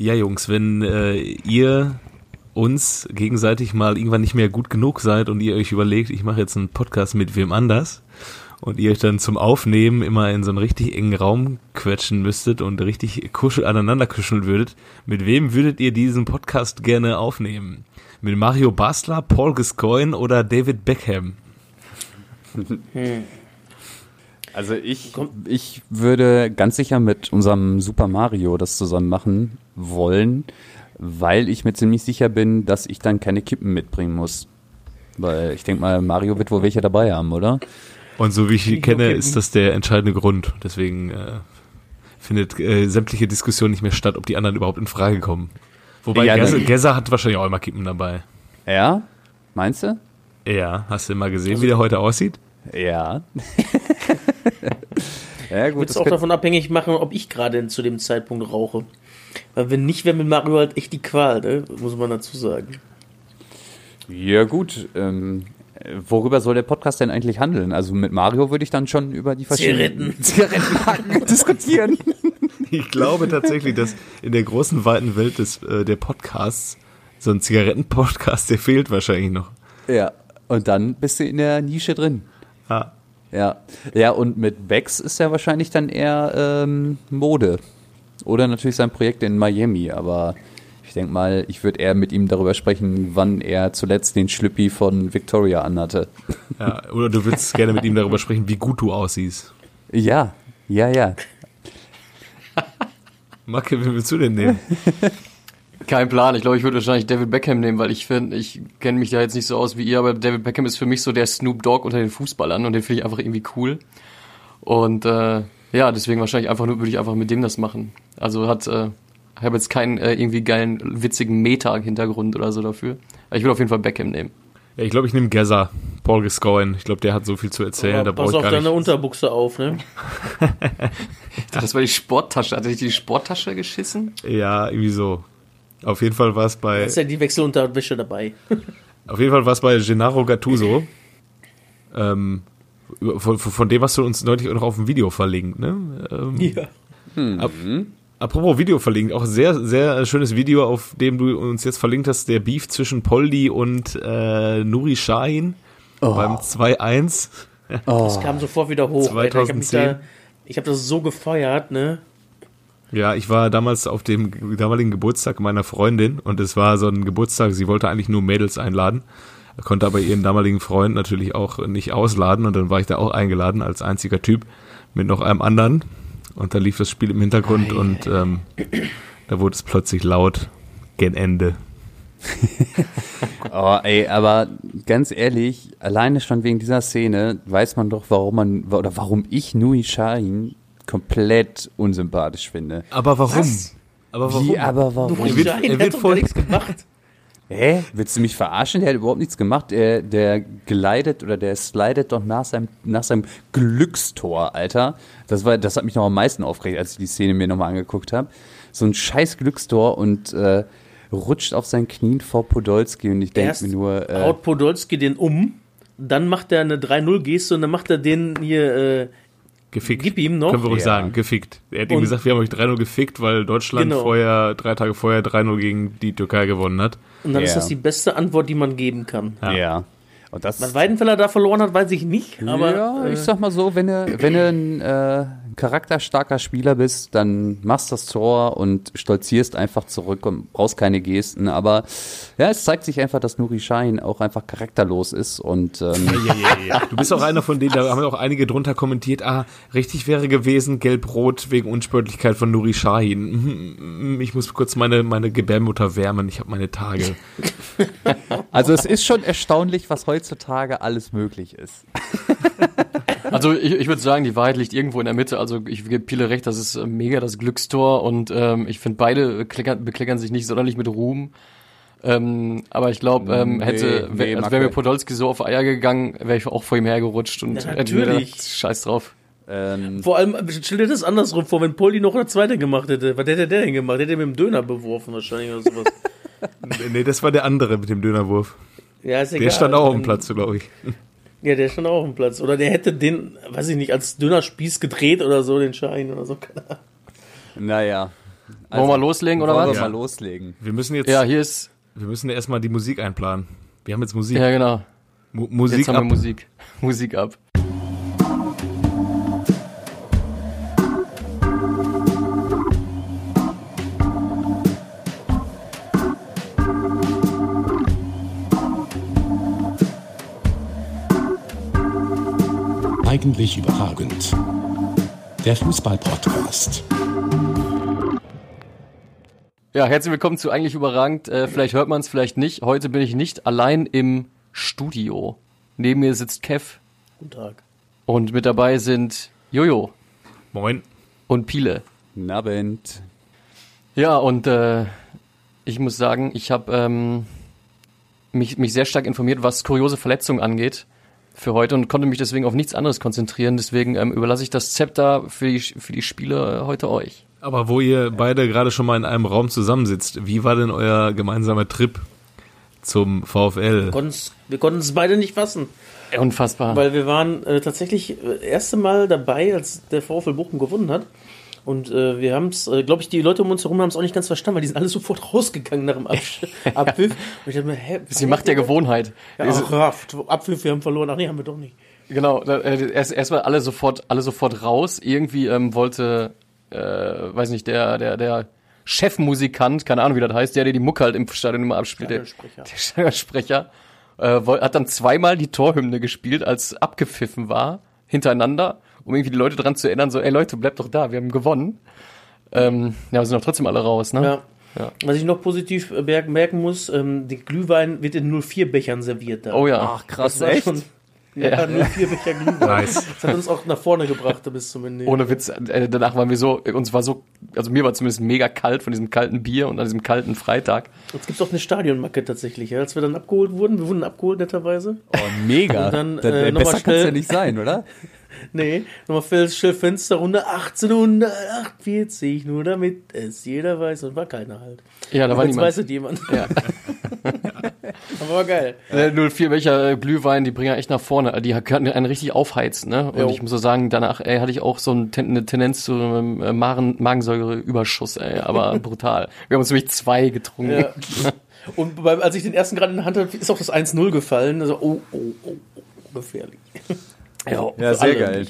Ja, Jungs, wenn äh, ihr uns gegenseitig mal irgendwann nicht mehr gut genug seid und ihr euch überlegt, ich mache jetzt einen Podcast mit wem anders und ihr euch dann zum Aufnehmen immer in so einen richtig engen Raum quetschen müsstet und richtig kuschel aneinander kuscheln würdet, mit wem würdet ihr diesen Podcast gerne aufnehmen? Mit Mario Basler, Paul Gascoigne oder David Beckham? Hm. Also ich, ich würde ganz sicher mit unserem Super Mario das zusammen machen wollen, weil ich mir ziemlich sicher bin, dass ich dann keine Kippen mitbringen muss. Weil ich denke mal, Mario wird wohl welche dabei haben, oder? Und so wie ich ihn kenne, ist das der entscheidende Grund. Deswegen äh, findet äh, sämtliche Diskussion nicht mehr statt, ob die anderen überhaupt in Frage kommen. Wobei ja, Gesser hat wahrscheinlich auch immer Kippen dabei. Ja? Meinst du? Ja. Hast du mal gesehen, also, wie der heute aussieht? Ja. ja, gut. Ich auch davon abhängig machen, ob ich gerade zu dem Zeitpunkt rauche. Weil wenn nicht, wäre mit Mario halt echt die Qual, ne? muss man dazu sagen. Ja, gut. Ähm, worüber soll der Podcast denn eigentlich handeln? Also mit Mario würde ich dann schon über die verschiedenen Zigaretten. Zigarettenmarken diskutieren. Ich glaube tatsächlich, dass in der großen, weiten Welt des, äh, der Podcasts so ein Zigarettenpodcast, der fehlt wahrscheinlich noch. Ja, und dann bist du in der Nische drin. Ah. Ja. Ja, und mit Bex ist ja wahrscheinlich dann eher ähm, Mode. Oder natürlich sein Projekt in Miami, aber ich denke mal, ich würde eher mit ihm darüber sprechen, wann er zuletzt den Schlüppi von Victoria anhatte. Ja, oder du würdest gerne mit ihm darüber sprechen, wie gut du aussiehst. Ja, ja, ja. Macke, wie willst du denn nehmen? Kein Plan. Ich glaube, ich würde wahrscheinlich David Beckham nehmen, weil ich finde, ich kenne mich da jetzt nicht so aus wie ihr, aber David Beckham ist für mich so der Snoop Dogg unter den Fußballern und den finde ich einfach irgendwie cool. Und äh, ja, deswegen wahrscheinlich einfach nur würde ich einfach mit dem das machen. Also hat äh, ich habe jetzt keinen äh, irgendwie geilen witzigen Meta-Hintergrund oder so dafür. Aber ich würde auf jeden Fall Beckham nehmen. Ja, ich glaube, ich nehme Geza, Paul Gascoigne. Ich glaube, der hat so viel zu erzählen. Ja, da pass auf deine Unterbuchse auf, ne? das war die Sporttasche. Hatte ich die Sporttasche geschissen? Ja, irgendwie so. Auf jeden Fall war es bei. Da ist ja die Wechselunterwäsche dabei. auf jeden Fall war es bei Gennaro Gattuso. ähm, von, von, dem hast du uns neulich auch noch auf dem Video verlinkt, ne? Ähm, ja. Hm. Ab, apropos Video verlinkt, auch sehr, sehr schönes Video, auf dem du uns jetzt verlinkt hast, der Beef zwischen Poldi und äh, Nuri Shahin oh. beim 2-1. Oh. Das kam sofort wieder hoch. 2010. Ich habe hab das so gefeiert, ne? Ja, ich war damals auf dem damaligen Geburtstag meiner Freundin und es war so ein Geburtstag, sie wollte eigentlich nur Mädels einladen, konnte aber ihren damaligen Freund natürlich auch nicht ausladen und dann war ich da auch eingeladen als einziger Typ mit noch einem anderen und da lief das Spiel im Hintergrund und ähm, da wurde es plötzlich laut gen Ende. oh, ey, aber ganz ehrlich, alleine schon wegen dieser Szene weiß man doch, warum man oder warum ich Nui Shahin komplett unsympathisch finde. Aber warum? Was? Aber warum? Wie, aber warum? Er wird, er wird voll nichts gemacht. Hä? Willst du mich verarschen? Der hat überhaupt nichts gemacht. Der, der gleitet oder der slidet doch nach seinem, nach seinem Glückstor, Alter. Das, war, das hat mich noch am meisten aufgeregt, als ich die Szene mir nochmal angeguckt habe. So ein scheiß Glückstor und äh, rutscht auf seinen Knien vor Podolski und ich denke mir nur. Äh, haut Podolski den um, dann macht er eine 3-0-Geste und dann macht er den hier äh, Gefickt. Gib ihm noch. Können wir ruhig ja. sagen, gefickt. Er hat ihm gesagt, wir haben euch 3-0 gefickt, weil Deutschland genau. vorher, drei Tage vorher 3-0 gegen die Türkei gewonnen hat. Und dann ja. ist das die beste Antwort, die man geben kann. Ja. ja. Und das Was Weidenfeller da verloren hat, weiß ich nicht. Aber, ja, ich sag mal so, wenn du, wenn du ein äh, charakterstarker Spieler bist, dann machst das Tor und stolzierst einfach zurück und brauchst keine Gesten. Aber ja, es zeigt sich einfach, dass Nuri Sahin auch einfach charakterlos ist. Und ähm ja, ja, ja, Du bist auch einer von denen, da haben auch einige drunter kommentiert, ah, richtig wäre gewesen, gelb-rot wegen Unsportlichkeit von Nuri Sahin. Ich muss kurz meine, meine Gebärmutter wärmen, ich habe meine Tage. Also es ist schon erstaunlich, was heutzutage alles möglich ist. Also ich, ich würde sagen, die Wahrheit liegt irgendwo in der Mitte. Also ich gebe Pile recht, das ist äh, mega das Glückstor und ähm, ich finde beide bekleckern, bekleckern sich nicht sonderlich mit Ruhm. Ähm, aber ich glaube, ähm, hätte, nee, also wäre mir Podolski so auf Eier gegangen, wäre ich auch vor ihm hergerutscht und ja, hätte mir gedacht, scheiß drauf. Ähm, vor allem, stell dir das andersrum vor, wenn Poldi noch eine zweite gemacht hätte. Was hätte der denn gemacht? Hätte er mit dem Döner beworfen wahrscheinlich oder sowas. nee, das war der andere mit dem Dönerwurf. Ja, ist egal. Der stand auch auf dem Platz, glaube ich. Ja, der stand auch auf dem Platz. Oder der hätte den, weiß ich nicht, als Dönerspieß gedreht oder so, den Schein oder so. Naja. Wollen wir mal loslegen oder wollen was? wir Ja. mal loslegen. Wir müssen jetzt, Ja, hier ist. wir müssen erstmal die Musik einplanen. Wir haben jetzt Musik. Ja, genau. Mu Musik Jetzt haben wir. Musik. Musik ab. Eigentlich überragend. Der Fußball-Podcast. Ja, herzlich willkommen zu Eigentlich überragend. Äh, vielleicht hört man es, vielleicht nicht. Heute bin ich nicht allein im Studio. Neben mir sitzt Kev Guten Tag. und mit dabei sind Jojo Moin. und Pile. Nabend. Ja, und äh, ich muss sagen, ich habe ähm, mich, mich sehr stark informiert, was kuriose Verletzungen angeht für heute und konnte mich deswegen auf nichts anderes konzentrieren. Deswegen ähm, überlasse ich das Zepter für die, für die Spiele äh, heute euch. Aber wo ihr beide gerade schon mal in einem Raum zusammensitzt, wie war denn euer gemeinsamer Trip zum VfL? Wir konnten es beide nicht fassen, Unfassbar. weil wir waren äh, tatsächlich äh, erste Mal dabei, als der VfL Bochum gewonnen hat. Und äh, wir haben es, äh, glaube ich, die Leute um uns herum haben es auch nicht ganz verstanden, weil die sind alle sofort rausgegangen nach dem Absch Abpfiff. Und ich dachte mir, hä? Sie macht der Gewohnheit. Ja, ach, ja, Abpfiff, wir haben verloren. Ach nee, haben wir doch nicht. Genau, äh, erst erstmal alle sofort, alle sofort raus. Irgendwie ähm, wollte, äh, weiß nicht, der, der, der Chefmusikant, keine Ahnung, wie das heißt, der, der die Mucke halt im Stadion immer abspielt, der, Stadionsprecher. äh, hat dann zweimal die Torhymne gespielt, als abgepfiffen war, hintereinander, um irgendwie die Leute dran zu erinnern, so, ey Leute, bleibt doch da, wir haben gewonnen. Ähm, ja, wir sind doch trotzdem alle raus, ne? Ja. Ja. Was ich noch positiv äh, merken muss, ähm, der Glühwein wird in 04-Bechern serviert. Da. Oh ja. Ach, krass, Das war echt? schon- Ja, Ja. 04 Becher Glühwein. Nice. Das hat uns auch nach vorne gebracht bis zum Ende. Ohne Witz, äh, danach waren wir so, uns war so, also mir war zumindest mega kalt von diesem kalten Bier und an diesem kalten Freitag. Jetzt gibt es auch eine Stadionmacke tatsächlich. Ja? Als wir dann abgeholt wurden, wir wurden abgeholt netterweise. Oh, mega. Und dann, Da- da- äh, besser kann es ja nicht sein, oder? Nee, nochmal schnell Fensterrunde 1848, nur damit es jeder weiß und war keiner halt. Ja, da war Jetzt niemand. weiß es jemand. Ja. Aber war geil. Äh, 04 Becher äh, Glühwein, die bringen ja echt nach vorne. Die können einen richtig aufheizen, ne? Und Jo. ich muss so sagen, danach ey, hatte ich auch so eine Tendenz zu einem äh, Magen Magensäureüberschuss, ey, aber brutal. Wir haben uns nämlich zwei getrunken. Ja. Und beim, als ich den ersten gerade in der Hand hatte, ist auch das 1-0 gefallen. Also, oh, oh, oh, oh, gefährlich. Ja. Ja, sehr geil.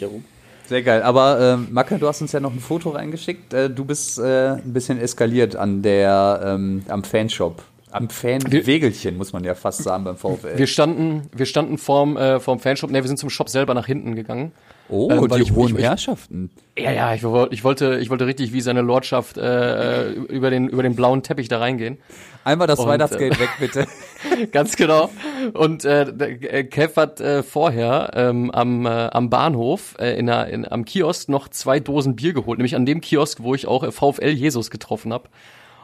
Sehr geil. Aber ähm, Macke, du hast uns ja noch ein Foto reingeschickt. Äh, du bist äh, ein bisschen eskaliert an der, ähm, am Fanshop. Am Fan-Wegelchen, muss man ja fast sagen beim VfL. Wir standen, wir standen vorm, äh, vorm Fanshop, ne, wir sind zum Shop selber nach hinten gegangen. Oh, ähm, die ich- hohen ich- Herrschaften. Ja, ja, ich, ich wollte, ich wollte richtig wie seine Lordschaft äh, äh, über den über den blauen Teppich da reingehen. Einmal das Und, Weihnachtsgeld weg, bitte. Ganz genau. Und äh, äh, Kev hat äh, vorher ähm, am, äh, am Bahnhof äh, in der, in, am Kiosk noch zwei Dosen Bier geholt, nämlich an dem Kiosk, wo ich auch äh, VfL Jesus getroffen habe.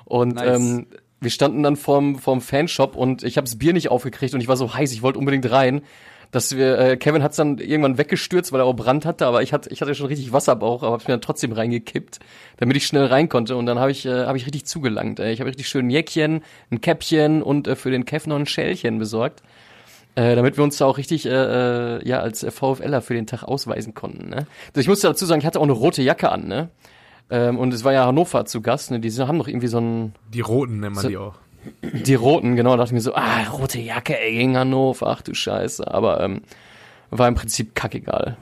Und Nice. ähm, wir standen dann vorm, vorm Fanshop und ich habe das Bier nicht aufgekriegt und ich war so heiß, ich wollte unbedingt rein. Dass wir, äh, Kevin hat's dann irgendwann weggestürzt, weil er auch Brand hatte, aber ich hatte, ich hatte schon richtig Wasserbauch, aber hab's mir dann trotzdem reingekippt, damit ich schnell rein konnte. Und dann habe ich, äh, hab ich richtig zugelangt. Ey. Ich habe richtig schön ein Jäckchen, ein Käppchen und äh, für den Kev noch ein Schälchen besorgt. Äh, damit wir uns da auch richtig äh, äh, ja als äh, VfLer für den Tag ausweisen konnten. Ne? Also ich muss dazu sagen, ich hatte auch eine rote Jacke an, ne? Ähm, und es war ja Hannover zu Gast, ne? Die haben doch irgendwie so ein Die Roten nennt man So- die auch. Die roten, genau, da dachte ich mir so, ah, rote Jacke, ey, gegen Hannover, ach du Scheiße. Aber ähm, war im Prinzip kackegal.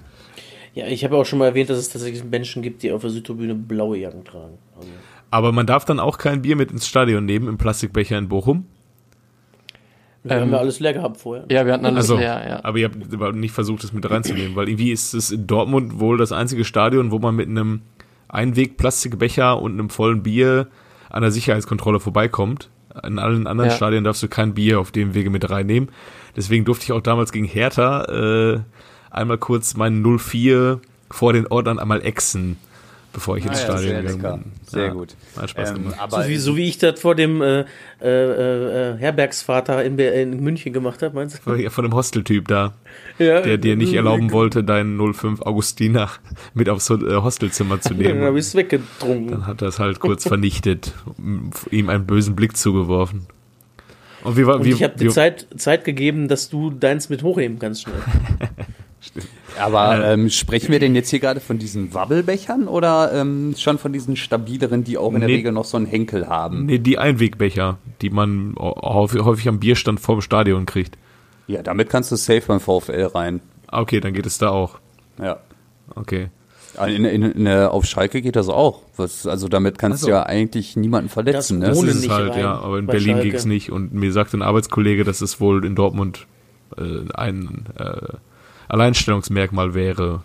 Ja, ich habe auch schon mal erwähnt, dass es tatsächlich Menschen gibt, die auf der Südtribüne blaue Jacken tragen. Also, Aber man darf dann auch kein Bier mit ins Stadion nehmen im Plastikbecher in Bochum. wir haben ja alles leer gehabt vorher. Ja, wir hatten alles Also, leer, ja. aber ihr habt aber nicht versucht, das mit reinzunehmen, weil irgendwie ist es in Dortmund wohl das einzige Stadion, wo man mit einem Einweg-Plastikbecher und einem vollen Bier an der Sicherheitskontrolle vorbeikommt. In allen anderen Ja. Stadien darfst du kein Bier auf dem Wege mit reinnehmen. Deswegen durfte ich auch damals gegen Hertha äh, einmal kurz meinen 04 vor den Ordnern einmal exen, bevor ich ins Ah ja, Stadion sehr gegangen bin. Sehr Ja, gut. Hat Spaß Ähm, gemacht. aber so, wie, so wie ich das vor dem äh, äh, äh, Herbergsvater in, in München gemacht habe, meinst du? Von dem Hosteltyp da, Ja, der dir nicht erlauben wollte, deinen 05 Augustiner mit aufs äh, Hostelzimmer zu Ja, dann habe nehmen. ich es weggetrunken. Dann hat er es halt kurz vernichtet, ihm einen bösen Blick zugeworfen. Und wie war, Und wie, ich habe wie, dir Zeit, Zeit gegeben, dass du deins mit hochheben kannst schnell. Aber ähm, sprechen wir denn jetzt hier gerade von diesen Wabbelbechern oder ähm, schon von diesen stabileren, die auch in der Nee. Regel noch so einen Henkel haben? Nee, die Einwegbecher, die man häufig, häufig am Bierstand vor dem Stadion kriegt. Ja, damit kannst du safe beim VfL rein. Ah, Okay, dann geht es da auch. Ja. Okay. In, in, in, auf Schalke geht das auch. Was, also damit kannst Ach so. du ja eigentlich niemanden verletzen. Das Ne? Das Ohne ist halt, rein ja. Aber in Berlin ging es nicht. Und mir sagte ein Arbeitskollege, dass es wohl in Dortmund äh, ein äh, Alleinstellungsmerkmal wäre.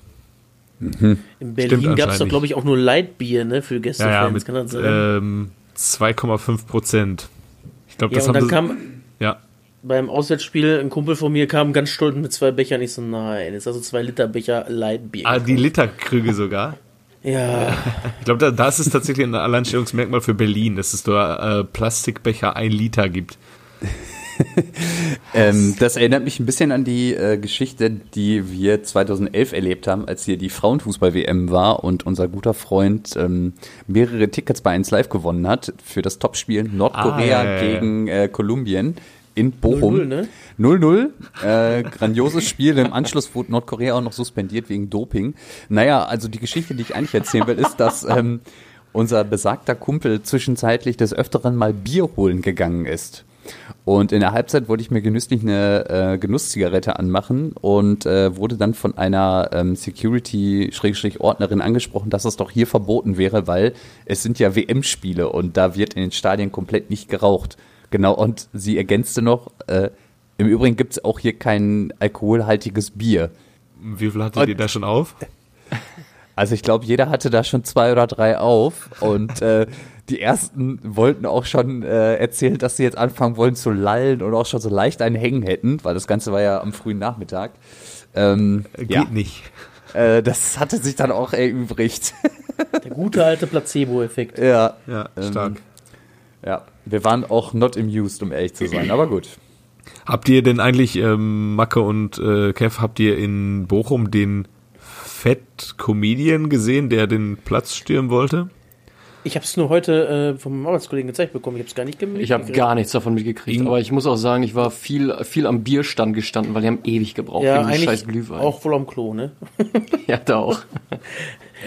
In Stimmt Berlin gab es doch, glaube ich, auch nur Leitbier, ne, für Ja, Gästefans, ja, mit kann das sein? ähm, 2,5 Prozent. Ich glaube, ja, das und haben dann sie, kam ja, beim Auswärtsspiel ein Kumpel von mir, kam ganz stolz mit zwei Bechern. Ich so, nein, hast du zwei Liter Becher Leitbier. ah, die. Literkrüge sogar. Ja, Ich glaube, da, das ist tatsächlich ein Alleinstellungsmerkmal für Berlin, dass es da äh, Plastikbecher ein Liter gibt. Ähm, das erinnert mich ein bisschen an die äh, Geschichte, die wir 2011 erlebt haben, als hier die Frauenfußball-WM war und unser guter Freund ähm, mehrere Tickets bei 1 Live gewonnen hat für das Topspiel Nordkorea Ah, ja, ja, ja. gegen äh, Kolumbien in Bochum. 0-0, ne? 0-0, äh, grandioses Spiel. Im Anschluss wurde Nordkorea auch noch suspendiert wegen Doping. Naja, also die Geschichte, die ich eigentlich erzählen will, ist, dass ähm, unser besagter Kumpel zwischenzeitlich des Öfteren mal Bier holen gegangen ist. Und in der Halbzeit wollte ich mir genüsslich eine äh, Genusszigarette anmachen und äh, wurde dann von einer ähm, Security-Ordnerin angesprochen, dass es doch hier verboten wäre, weil es sind ja WM-Spiele und da wird in den Stadien komplett nicht geraucht. Genau, und sie ergänzte noch, äh, im Übrigen gibt es auch hier kein alkoholhaltiges Bier. Wie viel hattet Und- ihr da schon auf? Also ich glaube, jeder hatte da schon zwei oder drei auf und äh, die ersten wollten auch schon äh, erzählen, dass sie jetzt anfangen wollen zu lallen und auch schon so leicht einen Hängen hätten, weil das Ganze war ja am frühen Nachmittag. Ähm, Äh, Geht ja, nicht. äh, das hatte sich dann auch erübrigt. der gute alte Placebo-Effekt. ja, Ja, Ähm, stark. ja, wir waren auch not amused, um ehrlich zu sein, aber gut. Habt ihr denn eigentlich, ähm, Macke und äh, Kev, habt ihr in Bochum den Fett-Comedian gesehen, der den Platz stürmen wollte? Ich habe es nur heute äh, vom Arbeitskollegen gezeigt bekommen. Ich habe es gar nicht gemerkt. Ich habe gar nichts davon mitgekriegt, aber ich muss auch sagen, ich war viel, viel am Bierstand gestanden, weil die haben ewig gebraucht ja, des scheiß eigentlich Glühwein. auch wohl am Klo, ne? Ja, da auch.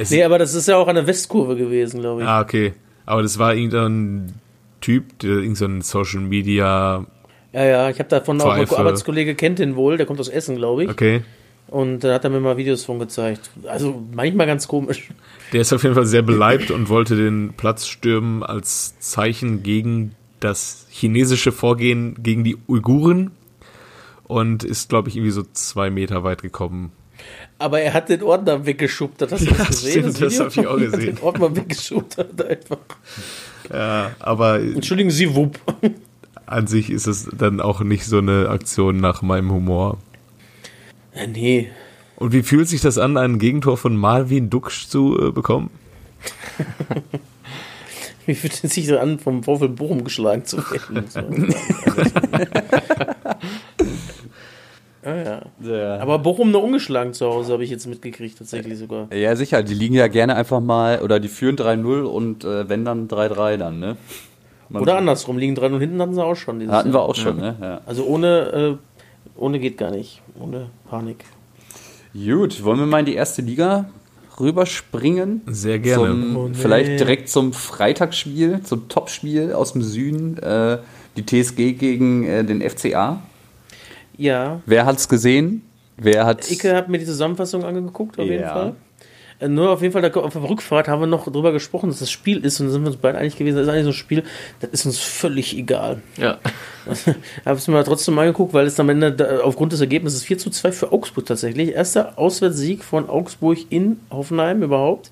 Nee, aber das ist ja auch an der Westkurve gewesen, glaube ich. Ah, okay. Aber das war irgendein Typ, der irgendein Social Media, Ja, ja, ich habe davon auch, ein Zweifel. Arbeitskollege kennt den wohl, der kommt aus Essen, glaube ich. okay. Und da hat er mir mal Videos von gezeigt. Also manchmal ganz komisch. Der ist auf jeden Fall sehr beleibt und wollte den Platz stürmen als Zeichen gegen das chinesische Vorgehen gegen die Uiguren und ist, glaube ich, irgendwie so zwei Meter weit gekommen. Aber er hat den Ordner weggeschubbt. Hast du das Ja, gesehen? stimmt, das Video? hab ich auch Er hat gesehen. Den Ordner weggeschubbt hat einfach. Ja, aber Entschuldigen Sie, wupp. an sich ist es dann auch nicht so eine Aktion nach meinem Humor. Ja, nee. Und wie fühlt sich das an, ein Gegentor von Marvin Duksch zu äh, bekommen? Wie fühlt es sich so an, vom VfL Bochum geschlagen zu werden? So. ah, ja. Aber Bochum nur ungeschlagen zu Hause, habe ich jetzt mitgekriegt, tatsächlich sogar. Ja, sicher, die liegen ja gerne einfach mal, oder die führen 3-0 und äh, wenn dann 3-3 dann, ne? Man- Oder andersrum, liegen 3 und hinten hatten sie auch schon. Hatten wir Jahr. auch schon, ne? Ja. Also ohne, äh, ohne geht gar nicht. Ohne Panik. Gut, wollen wir mal in die erste Liga rüberspringen? Sehr gerne. Zum, Oh, nee. Vielleicht direkt zum Freitagsspiel, zum Topspiel aus dem Süden, äh, die TSG gegen äh, den FCA. Ja, Wer hat's gesehen? Wer hat Icke hat mir die Zusammenfassung angeguckt, auf jeden Ja. Fall. Nur auf jeden Fall, da, auf der Rückfahrt haben wir noch drüber gesprochen, dass das Spiel ist, und da sind wir uns beide einig gewesen, das ist eigentlich so ein Spiel, das ist uns völlig egal. Ja. habe es mir mal trotzdem mal angeguckt, weil es am Ende aufgrund des Ergebnisses 4 zu 2 für Augsburg tatsächlich. Erster Auswärtssieg von Augsburg in Hoffenheim überhaupt.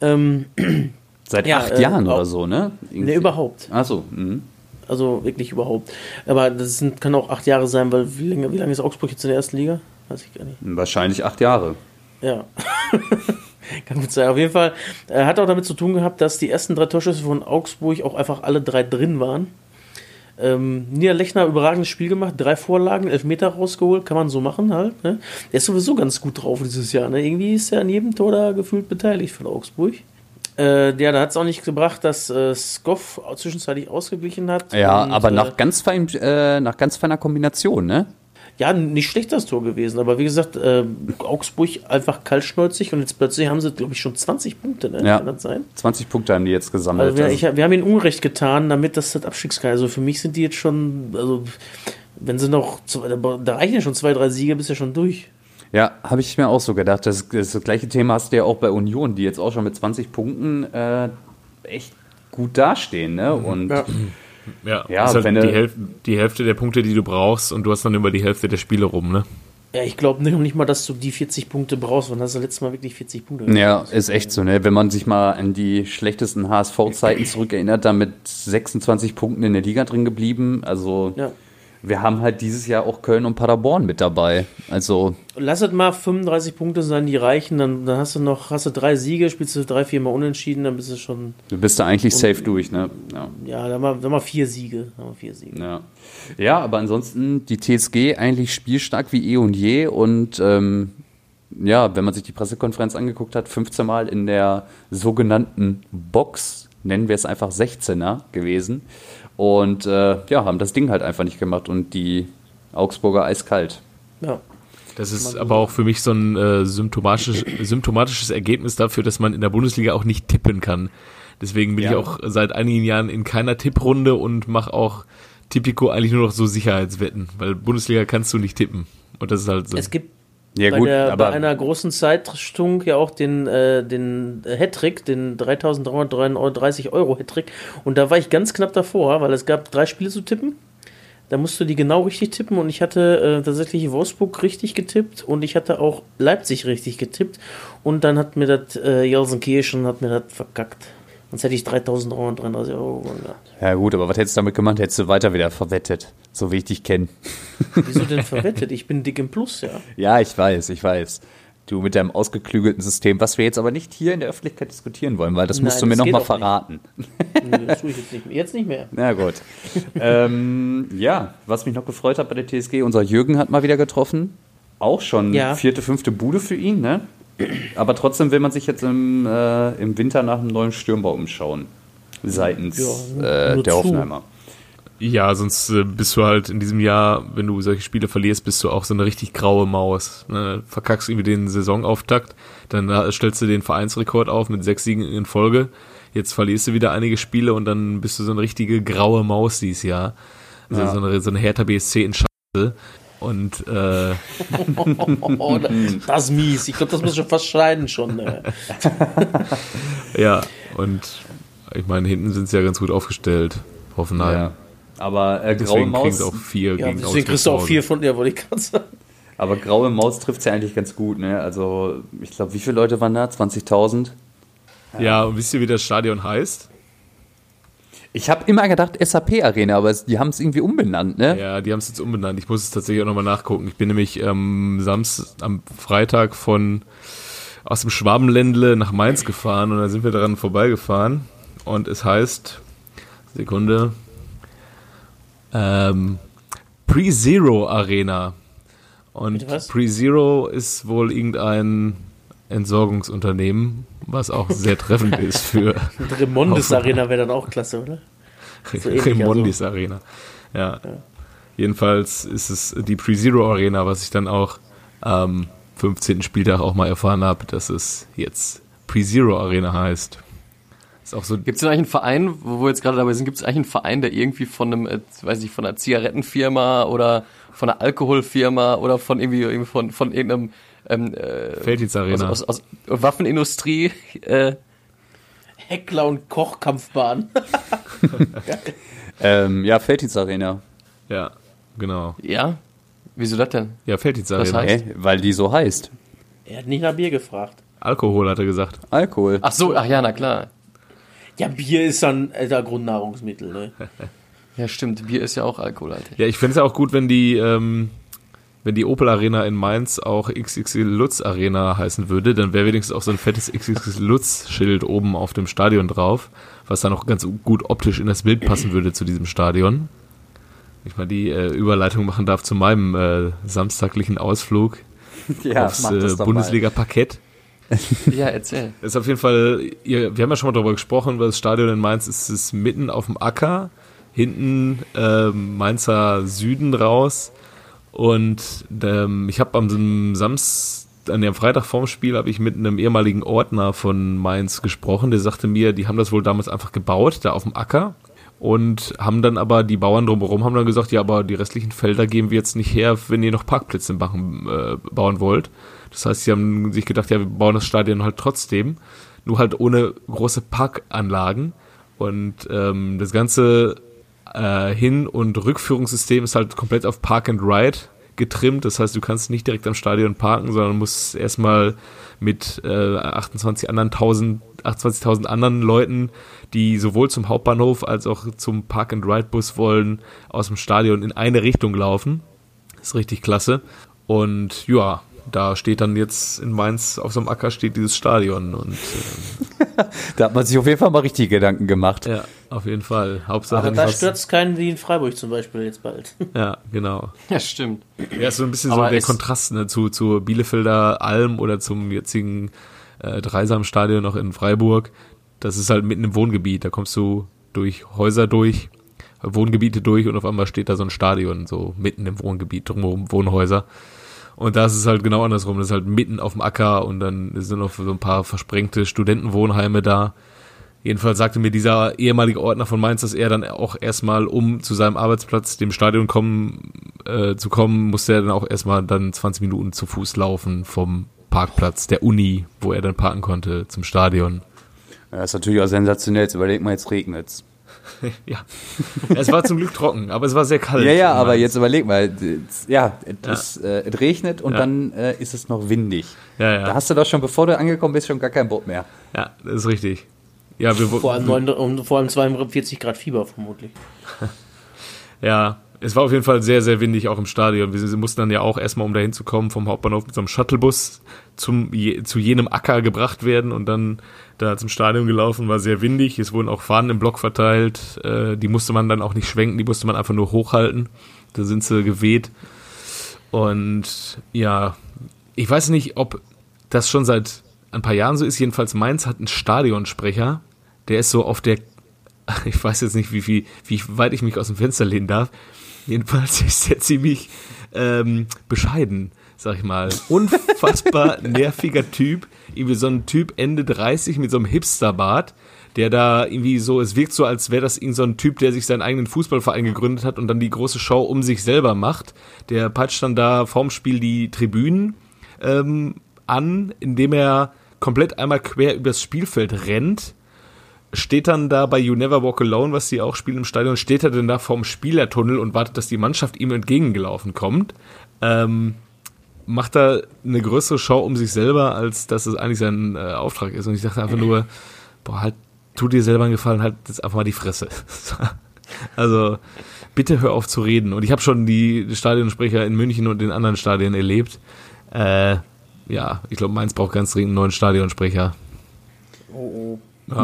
Ähm, seit Ja, acht äh, Jahren oder so, ne? ne, überhaupt. Achso, mhm. Also wirklich überhaupt. Aber das sind, kann auch acht Jahre sein, weil wie lange, wie lange ist Augsburg jetzt in der ersten Liga? Weiß ich gar nicht. wahrscheinlich acht Jahre. Ja. Kann gut sein. Auf jeden Fall äh, hat auch damit zu tun gehabt, dass die ersten drei Torschüsse von Augsburg auch einfach alle drei drin waren. Ähm, Niederlechner überragendes Spiel gemacht, drei Vorlagen, elf Meter rausgeholt, kann man so machen halt. Ne? Der ist sowieso ganz gut drauf dieses Jahr. Ne? Irgendwie ist er an jedem Tor da gefühlt beteiligt von Augsburg. Äh, ja, da hat es auch nicht gebracht, dass äh, Skoff zwischenzeitlich ausgeglichen hat. Ja, Und, aber äh, nach ganz fein, äh, nach ganz feiner Kombination, ne? Ja, nicht schlecht das Tor gewesen, aber wie gesagt, äh, Augsburg einfach kaltschnäuzig und jetzt plötzlich haben sie, glaube ich, schon 20 Punkte, ne? Ja. Kann das sein? 20 Punkte haben die jetzt gesammelt. Also wir, Also- ich, wir haben ihnen Unrecht getan, damit das das Abstiegskreis. Also für mich sind die jetzt schon, also wenn sie noch, da reichen ja schon zwei, drei Siege, bist ja schon durch. Ja, habe ich mir auch so gedacht. Das, das gleiche Thema hast du ja auch bei Union, die jetzt auch schon mit 20 Punkten äh, echt gut dastehen. Ne? Und Ja. Ja, Ja, ist halt wenn die, Hälfte, die Hälfte der Punkte, die du brauchst und du hast dann über die Hälfte der Spiele rum, ne? Ja, ich glaube nicht, nicht mal, dass du die 40 Punkte brauchst, wann hast du letztes Mal wirklich 40 Punkte? ja, ist echt so. Ne? Wenn man sich mal an die schlechtesten HSV-Zeiten zurückerinnert, da mit 26 Punkten in der Liga drin geblieben. Also Ja. Wir haben halt dieses Jahr auch Köln und Paderborn mit dabei. Also Lass es mal 35 Punkte sein, die reichen, dann, dann hast du noch, hast du drei Siege, spielst du drei, vier Mal unentschieden, dann bist du schon, du bist da eigentlich safe durch. Ne? Ja. ja, dann mal, dann mal vier Siege, dann mal vier Siege. Ja. ja, aber ansonsten die TSG eigentlich spielstark wie eh und je und ähm, ja, wenn man sich die Pressekonferenz angeguckt hat, 15 Mal in der sogenannten Box, nennen wir es einfach 16er gewesen und äh, ja, haben das Ding halt einfach nicht gemacht und die Augsburger eiskalt. Ja. Das ist aber auch für mich so ein äh, symptomatisch, symptomatisches Ergebnis dafür, dass man in der Bundesliga auch nicht tippen kann. Deswegen bin Ja. ich auch seit einigen Jahren in keiner Tipprunde und mache auch Tipico eigentlich nur noch so Sicherheitswetten, weil Bundesliga kannst du nicht tippen. Und das ist halt so. Es gibt Ja bei, gut, der, bei einer großen Zeitung ja auch den, äh, den Hattrick, den 3333 Euro Hattrick. Und da war ich ganz knapp davor, weil es gab drei Spiele zu tippen. Da musst du die genau richtig tippen und ich hatte äh, tatsächlich Wolfsburg richtig getippt und ich hatte auch Leipzig richtig getippt und dann hat mir das äh, Jelsenkirchen hat mir das verkackt. Sonst hätte ich 3333 Euro gewonnen gehabt. ja gut, aber was hättest du damit gemacht? Hättest du weiter wieder verwettet, so wie ich dich kenne. Wieso denn verwettet? Ich bin dick im Plus, ja. Ja, ich weiß, ich weiß. Du mit deinem ausgeklügelten System, was wir jetzt aber nicht hier in der Öffentlichkeit diskutieren wollen, weil das Nein, musst du mir nochmal verraten. Nö, das tue ich jetzt nicht mehr. Jetzt nicht mehr. Na gut. ähm, ja, was mich noch gefreut hat bei der TSG, unser Jürgen hat mal wieder getroffen. Auch schon Ja. vierte, fünfte Bude für ihn, ne? Aber trotzdem will man sich jetzt im, äh, im Winter nach einem neuen Stürmbau umschauen. Seitens Ja, äh, der zu. Hoffenheimer. Ja, sonst äh, bist du halt in diesem Jahr, wenn du solche Spiele verlierst, bist du auch so eine richtig graue Maus. Ne? Verkackst irgendwie den Saisonauftakt, dann äh, stellst du den Vereinsrekord auf mit sechs Siegen in Folge. Jetzt verlierst du wieder einige Spiele und dann bist du so eine richtige graue Maus dieses Jahr. Also Ja. so, eine, so eine Hertha BSC in Scheiße. Und äh, Oh, das ist mies. Ich glaube, das muss schon fast scheiden schon. Äh. ja, und ich meine, hinten sind sie ja ganz gut aufgestellt. Hoffenheim. Ja. Aber äh, graue Maus, sie auch vier Ja, gegen deswegen kriegst du auch vier von, ja, wollte ich gerade sagen. aber graue Maus trifft ja eigentlich ganz gut, ne? Also, ich glaube, wie viele Leute waren da? 20.000? Ja, und wisst ihr, wie das Stadion heißt? Ich habe immer gedacht SAP Arena, aber die haben es irgendwie umbenannt, ne? Ja, die haben es jetzt umbenannt. Ich muss es tatsächlich auch nochmal nachgucken. Ich bin nämlich ähm, Samstag, am Freitag von aus dem Schwabenländle nach Mainz gefahren und da sind wir daran vorbeigefahren. Und es heißt, Sekunde, ähm, Pre-Zero Arena. Und? Pre-Zero ist wohl irgendein Entsorgungsunternehmen, was auch sehr treffend ist für Und Remondes Arena wäre dann auch klasse, oder? So Remondis Arena. Ja. Jedenfalls ist es die Pre-Zero Arena, was ich dann auch am 15. Spieltag auch mal erfahren habe, dass es jetzt Pre-Zero Arena heißt. Ist auch so Gibt es denn eigentlich einen Verein, wo wir jetzt gerade dabei sind, gibt es eigentlich einen Verein, der irgendwie von einem, äh, weiß nicht, von einer Zigarettenfirma oder von einer Alkoholfirma oder von irgendwie, irgendwie von, von irgendeinem ähm, äh, Felddienst Arena. aus, aus, aus Waffenindustrie äh, Heckler und Kochkampfbahn. Ähm, ja, Felddienst Arena. ja, genau. Ja? Wieso das denn? Ja, Felddienst Das Arena. heißt- Hä? Weil die so heißt. er hat nicht nach Bier gefragt. Alkohol hat er gesagt. Alkohol. Ach so, ach ja, na klar. Ja, Bier ist dann alter Grundnahrungsmittel, ne? Ja, stimmt. Bier ist ja auch alkoholhaltig. Ja, ich fände es ja auch gut, wenn die, ähm, wenn die Opel Arena in Mainz auch XXL Lutz Arena heißen würde, dann wäre wenigstens auch so ein fettes XXL Lutz Schild oben auf dem Stadion drauf, was dann auch ganz gut optisch in das Bild passen würde zu diesem Stadion. Ich mal die äh, Überleitung machen darf zu meinem äh, samstaglichen Ausflug Ja, aufs äh, Bundesliga-Parkett. Ja, erzähl. Ist auf jeden Fall, ihr, wir haben ja schon mal darüber gesprochen, über das Stadion in Mainz ist es mitten auf dem Acker, hinten ähm, Mainzer Süden raus Und ähm, ich habe am Samstag, an dem Freitag vorm Spiel, habe ich mit einem ehemaligen Ordner von Mainz gesprochen. Der sagte mir, die haben das wohl damals einfach gebaut, da auf dem Acker. Und haben dann aber, die Bauern drumherum haben dann gesagt, ja, aber die restlichen Felder geben wir jetzt nicht her, wenn ihr noch Parkplätze machen, äh, bauen wollt. Das heißt, sie haben sich gedacht, ja, wir bauen das Stadion halt trotzdem, nur halt ohne große Parkanlagen. Und ähm, das ganze äh, Hin- und Rückführungssystem ist halt komplett auf Park and Ride getrimmt. Das heißt, du kannst nicht direkt am Stadion parken, sondern musst erstmal mit äh, 28 anderen 1000, 28.000 anderen Leuten, die sowohl zum Hauptbahnhof als auch zum Park and Ride Bus wollen, aus dem Stadion in eine Richtung laufen. ist richtig klasse. Und ja, da steht dann jetzt in Mainz auf so einem Acker steht dieses Stadion und äh, Da hat man sich auf jeden Fall mal richtig Gedanken gemacht. ja, auf jeden Fall. Hauptsache Aber da es keinen wie in Freiburg zum Beispiel jetzt bald. Ja, genau. Ja, stimmt. Ja, ist so ein bisschen Aber so der Kontrast ne, zu, zu Bielefelder Alm oder zum jetzigen äh, Dreisamstadion noch in Freiburg. Das ist halt mitten im Wohngebiet. Da kommst du durch Häuser durch, Wohngebiete durch und auf einmal steht da so ein Stadion, so mitten im Wohngebiet, drumherum Wohnhäuser. Und da ist es halt genau andersrum. Das ist halt mitten auf dem Acker und dann sind noch so ein paar versprengte Studentenwohnheime da. Jedenfalls sagte mir dieser ehemalige Ordner von Mainz, dass er dann auch erstmal, um zu seinem Arbeitsplatz, dem Stadion kommen, äh, zu kommen, musste er dann auch erstmal dann 20 Minuten zu Fuß laufen vom Parkplatz der Uni, wo er dann parken konnte, zum Stadion. Das ist natürlich auch sensationell. Jetzt überleg mal, jetzt regnet's. Ja. es war zum Glück trocken, aber es war sehr kalt. Ja, ja, aber jetzt überleg mal, es- ja, es, äh, es regnet und Ja. dann äh, ist es noch windig. Ja, ja. Da hast du doch schon, bevor du angekommen bist, schon gar keinen Bock mehr. Ja, das ist richtig. Ja, wir Vor allem, 9, um, vor allem 42 Grad Fieber vermutlich. Ja, es war auf jeden Fall sehr, sehr windig auch im Stadion. Wir mussten dann ja auch erstmal, um dahin zu kommen, vom Hauptbahnhof mit so einem Shuttlebus zum, je, zu jenem Acker gebracht werden und dann da zum Stadion gelaufen. War sehr windig. Es wurden auch Fahnen im Block verteilt. Äh, die musste man dann auch nicht schwenken, die musste man einfach nur hochhalten. Da sind sie geweht. Und ja, ich weiß nicht, ob das schon seit ein paar Jahren so ist. Jedenfalls Mainz hat einen Stadionsprecher. Der ist so auf der ich weiß jetzt nicht, wie, viel, wie weit ich mich aus dem Fenster lehnen darf. Jedenfalls ist er ziemlich ähm, bescheiden, sag ich mal. Unfassbar nerviger Typ. Irgendwie so ein Typ Ende 30 mit so einem Hipsterbart, der da irgendwie so, es wirkt so, als wäre das irgend so ein Typ, der sich seinen eigenen Fußballverein gegründet hat und dann die große Show um sich selber macht. Der peitscht dann da vorm Spiel die Tribünen ähm, an, indem er komplett einmal quer übers Spielfeld rennt steht dann da bei You Never Walk Alone, was sie auch spielen im Stadion, steht er denn da vorm Spielertunnel und wartet, dass die Mannschaft ihm entgegengelaufen kommt. Ähm, macht da eine größere Show um sich selber, als dass es eigentlich sein äh, Auftrag ist. Und ich dachte einfach nur, boah, halt, tu dir selber einen Gefallen, halt jetzt einfach mal die Fresse. also, bitte hör auf zu reden. Und ich habe schon die Stadionsprecher in München und in anderen Stadien erlebt. Äh, ja, ich glaube, Mainz braucht ganz dringend einen neuen Stadionsprecher. Oh, oh.